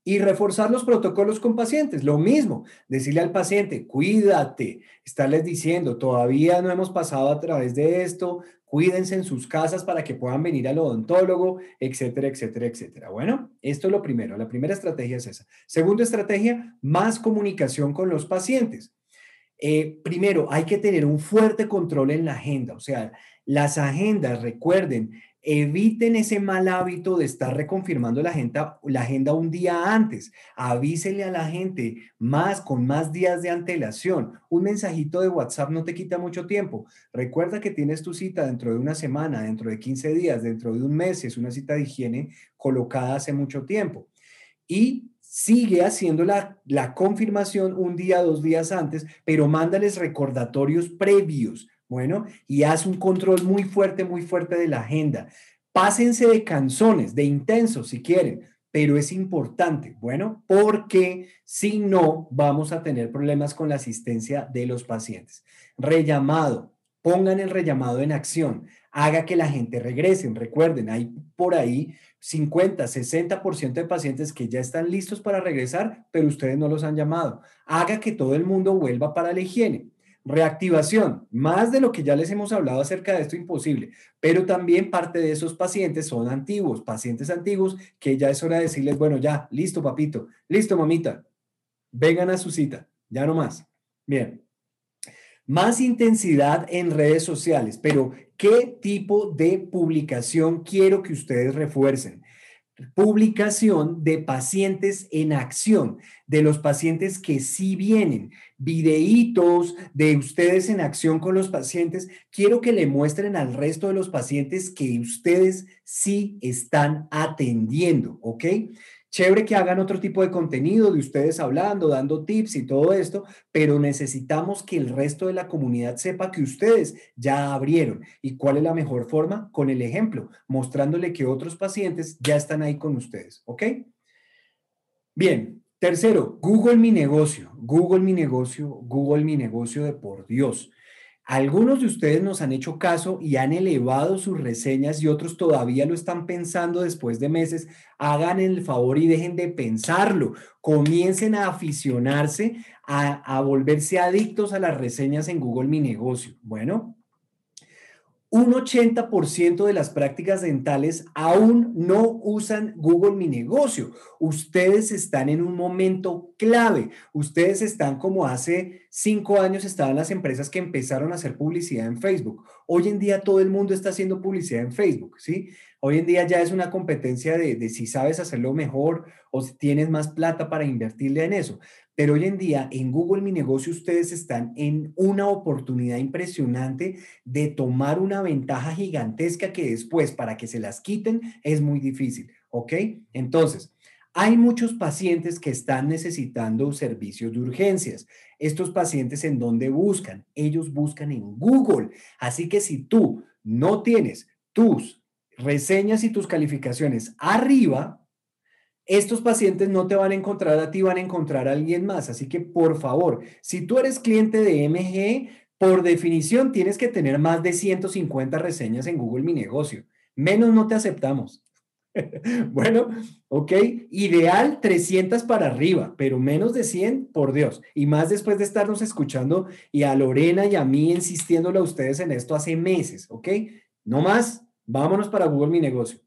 Y reforzar los protocolos con pacientes, lo mismo, decirle al paciente, cuídate, estarles diciendo, todavía no hemos pasado a través de esto, cuídense en sus casas para que puedan venir al odontólogo, etcétera, etcétera, etcétera. Bueno, esto es lo primero, la primera estrategia es esa. Segunda estrategia, más comunicación con los pacientes. Eh, primero, hay que tener un fuerte control en la agenda, o sea, las agendas, recuerden, Eviten ese mal hábito de estar reconfirmando la agenda, la agenda un día antes. Avísenle a la gente más con más días de antelación. Un mensajito de WhatsApp no te quita mucho tiempo. Recuerda que tienes tu cita dentro de una semana, dentro de 15 días, dentro de un mes, es una cita de higiene colocada hace mucho tiempo. Y sigue haciendo la, la confirmación un día, dos días antes, pero mándales recordatorios previos bueno, y haz un control muy fuerte, muy fuerte de la agenda. Pásense de canzones, de intensos si quieren, pero es importante, bueno, porque si no, vamos a tener problemas con la asistencia de los pacientes. Rellamado, pongan el rellamado en acción, haga que la gente regrese. Recuerden, hay por ahí 50, 60% de pacientes que ya están listos para regresar, pero ustedes no los han llamado. Haga que todo el mundo vuelva para la higiene. Reactivación, más de lo que ya les hemos hablado acerca de esto imposible, pero también parte de esos pacientes son antiguos, pacientes antiguos que ya es hora de decirles, bueno, ya, listo papito, listo mamita, vengan a su cita, ya no más. Bien, más intensidad en redes sociales, pero ¿qué tipo de publicación quiero que ustedes refuercen? publicación de pacientes en acción, de los pacientes que sí vienen, videitos de ustedes en acción con los pacientes. Quiero que le muestren al resto de los pacientes que ustedes sí están atendiendo, ¿ok? Chévere que hagan otro tipo de contenido de ustedes hablando, dando tips y todo esto, pero necesitamos que el resto de la comunidad sepa que ustedes ya abrieron. ¿Y cuál es la mejor forma? Con el ejemplo, mostrándole que otros pacientes ya están ahí con ustedes, ¿ok? Bien, tercero, Google mi negocio, Google mi negocio, Google mi negocio de por Dios. Algunos de ustedes nos han hecho caso y han elevado sus reseñas y otros todavía lo están pensando después de meses. Hagan el favor y dejen de pensarlo. Comiencen a aficionarse, a, a volverse adictos a las reseñas en Google Mi Negocio. Bueno, un 80% de las prácticas dentales aún no usan Google Mi Negocio. Ustedes están en un momento clave. Ustedes están como hace cinco años estaban las empresas que empezaron a hacer publicidad en Facebook. Hoy en día todo el mundo está haciendo publicidad en Facebook, ¿sí? Hoy en día ya es una competencia de, de si sabes hacerlo mejor o si tienes más plata para invertirle en eso. Pero hoy en día en Google Mi Negocio ustedes están en una oportunidad impresionante de tomar una ventaja gigantesca que después para que se las quiten es muy difícil, ¿ok? Entonces, hay muchos pacientes que están necesitando servicios de urgencias. Estos pacientes en dónde buscan? Ellos buscan en Google. Así que si tú no tienes tus reseñas y tus calificaciones arriba, estos pacientes no te van a encontrar a ti, van a encontrar a alguien más. Así que, por favor, si tú eres cliente de MG, por definición tienes que tener más de 150 reseñas en Google Mi Negocio. Menos no te aceptamos. [laughs] bueno, ok, ideal 300 para arriba, pero menos de 100, por Dios. Y más después de estarnos escuchando y a Lorena y a mí insistiéndole a ustedes en esto hace meses, ok. No más, vámonos para Google Mi Negocio.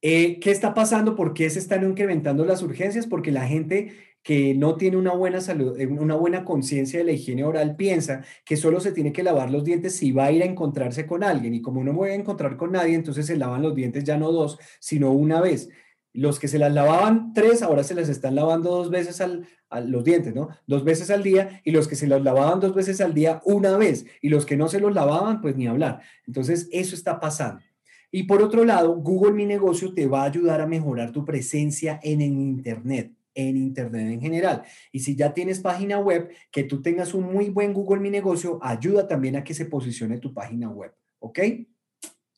Eh, ¿Qué está pasando? ¿Por qué se están incrementando las urgencias? Porque la gente que no tiene una buena salud, eh, una buena conciencia de la higiene oral piensa que solo se tiene que lavar los dientes si va a ir a encontrarse con alguien y como no voy a encontrar con nadie, entonces se lavan los dientes ya no dos, sino una vez. Los que se las lavaban tres, ahora se las están lavando dos veces al, los dientes, ¿no? Dos veces al día y los que se los lavaban dos veces al día una vez y los que no se los lavaban, pues ni hablar. Entonces, eso está pasando. Y por otro lado, Google Mi Negocio te va a ayudar a mejorar tu presencia en el Internet en Internet en general. Y si ya tienes página web, que tú tengas un muy buen Google Mi Negocio, ayuda también a que se posicione tu página web. ¿Ok?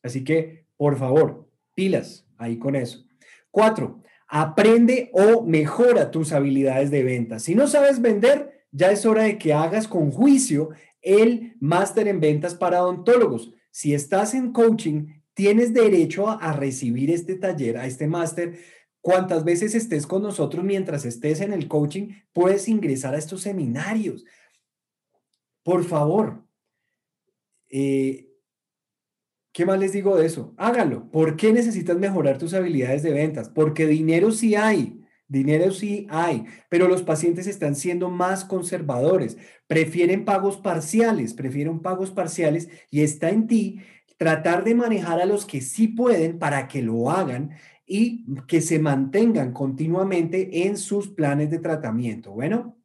Así que, por favor, pilas ahí con eso. Cuatro, aprende o mejora tus habilidades de venta. Si no sabes vender, ya es hora de que hagas con juicio el máster en ventas para odontólogos. Si estás en coaching, tienes derecho a, recibir este taller, a este máster Cuantas veces estés con nosotros mientras estés en el coaching, puedes ingresar a estos seminarios. Por favor. Eh, ¿Qué más les digo de eso? Hágalo. ¿Por qué necesitas mejorar tus habilidades de ventas? Porque dinero sí hay. Dinero sí hay, pero los pacientes están siendo más conservadores, prefieren pagos parciales, prefieren pagos parciales y está en ti tratar de manejar a los que sí pueden para que lo hagan y que se mantengan continuamente en sus planes de tratamiento. Bueno,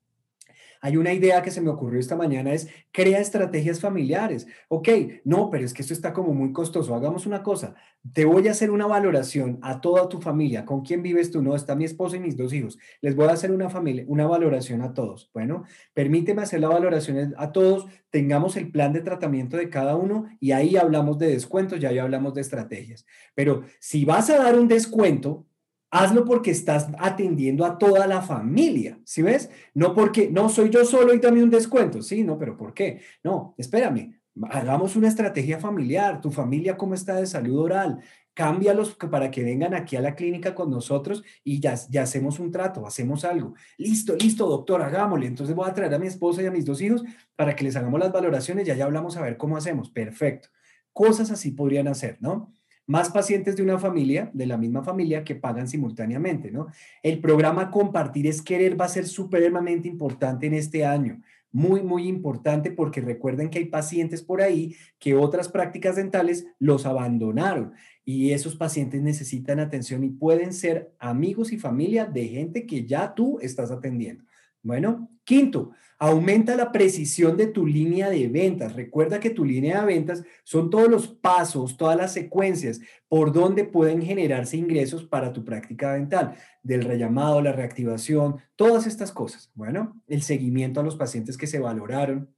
hay una idea que se me ocurrió esta mañana, es crea estrategias familiares. Ok, no, pero es que esto está como muy costoso. Hagamos una cosa, te voy a hacer una valoración a toda tu familia. ¿Con quién vives tú? No, está mi esposo y mis dos hijos. Les voy a hacer una familia, una valoración a todos. Bueno, permíteme hacer la valoración a todos, tengamos el plan de tratamiento de cada uno y ahí hablamos de descuentos, ya ahí hablamos de estrategias. Pero si vas a dar un descuento, hazlo porque estás atendiendo a toda la familia, ¿sí ves? No porque, no, soy yo solo y dame un descuento, sí, no, pero ¿por qué? No, espérame, hagamos una estrategia familiar, tu familia cómo está de salud oral, cámbialos para que vengan aquí a la clínica con nosotros y ya, ya hacemos un trato, hacemos algo. Listo, listo, doctor, hagámosle. Entonces voy a traer a mi esposa y a mis dos hijos para que les hagamos las valoraciones, ya ya hablamos a ver cómo hacemos. Perfecto. Cosas así podrían hacer, ¿no? Más pacientes de una familia, de la misma familia, que pagan simultáneamente, ¿no? El programa Compartir es Querer va a ser supremamente importante en este año. Muy, muy importante porque recuerden que hay pacientes por ahí que otras prácticas dentales los abandonaron y esos pacientes necesitan atención y pueden ser amigos y familia de gente que ya tú estás atendiendo. Bueno, quinto, aumenta la precisión de tu línea de ventas. Recuerda que tu línea de ventas son todos los pasos, todas las secuencias por donde pueden generarse ingresos para tu práctica dental, del rellamado, la reactivación, todas estas cosas. Bueno, el seguimiento a los pacientes que se valoraron,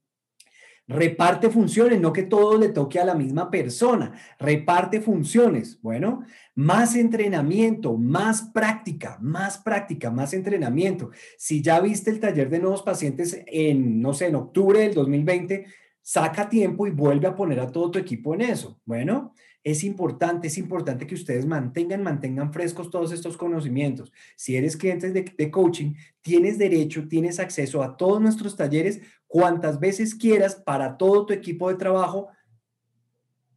Reparte funciones, no que todo le toque a la misma persona. Reparte funciones. Bueno, más entrenamiento, más práctica, más práctica, más entrenamiento. Si ya viste el taller de nuevos pacientes en, no sé, en octubre del 2020, saca tiempo y vuelve a poner a todo tu equipo en eso. Bueno, es importante, es importante que ustedes mantengan, mantengan frescos todos estos conocimientos. Si eres cliente de, coaching, tienes derecho, tienes acceso a todos nuestros talleres cuantas veces quieras para todo tu equipo de trabajo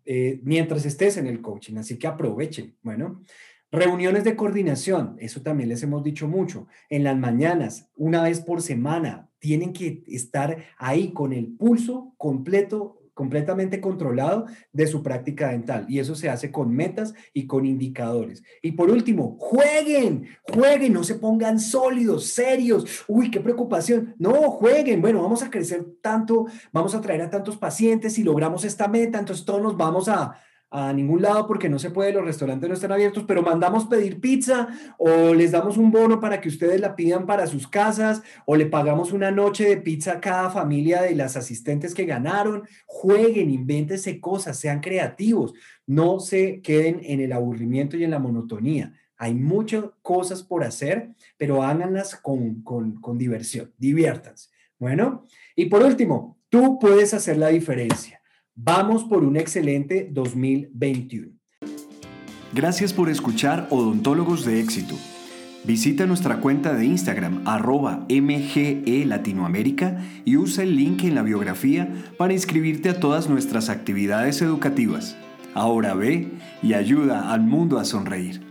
eh, mientras estés en el coaching. Así que aprovechen. Bueno, reuniones de coordinación, eso también les hemos dicho mucho. En las mañanas, una vez por semana, tienen que estar ahí con el pulso completo completamente controlado de su práctica dental. Y eso se hace con metas y con indicadores. Y por último, jueguen, jueguen, no se pongan sólidos, serios. Uy, qué preocupación. No, jueguen. Bueno, vamos a crecer tanto, vamos a traer a tantos pacientes y logramos esta meta, entonces todos nos vamos a, a ningún lado porque no se puede, los restaurantes no están abiertos, pero mandamos pedir pizza o les damos un bono para que ustedes la pidan para sus casas o le pagamos una noche de pizza a cada familia de las asistentes que ganaron. Jueguen, invéntense cosas, sean creativos, no se queden en el aburrimiento y en la monotonía. Hay muchas cosas por hacer, pero háganlas con, con, con diversión, diviértanse. Bueno, y por último, Tú puedes hacer la diferencia. Vamos por un excelente 2021. Gracias por escuchar Odontólogos de Éxito. Visita nuestra cuenta de Instagram arroba MGE Latinoamérica y usa el link en la biografía para inscribirte a todas nuestras actividades educativas. Ahora ve y ayuda al mundo a sonreír.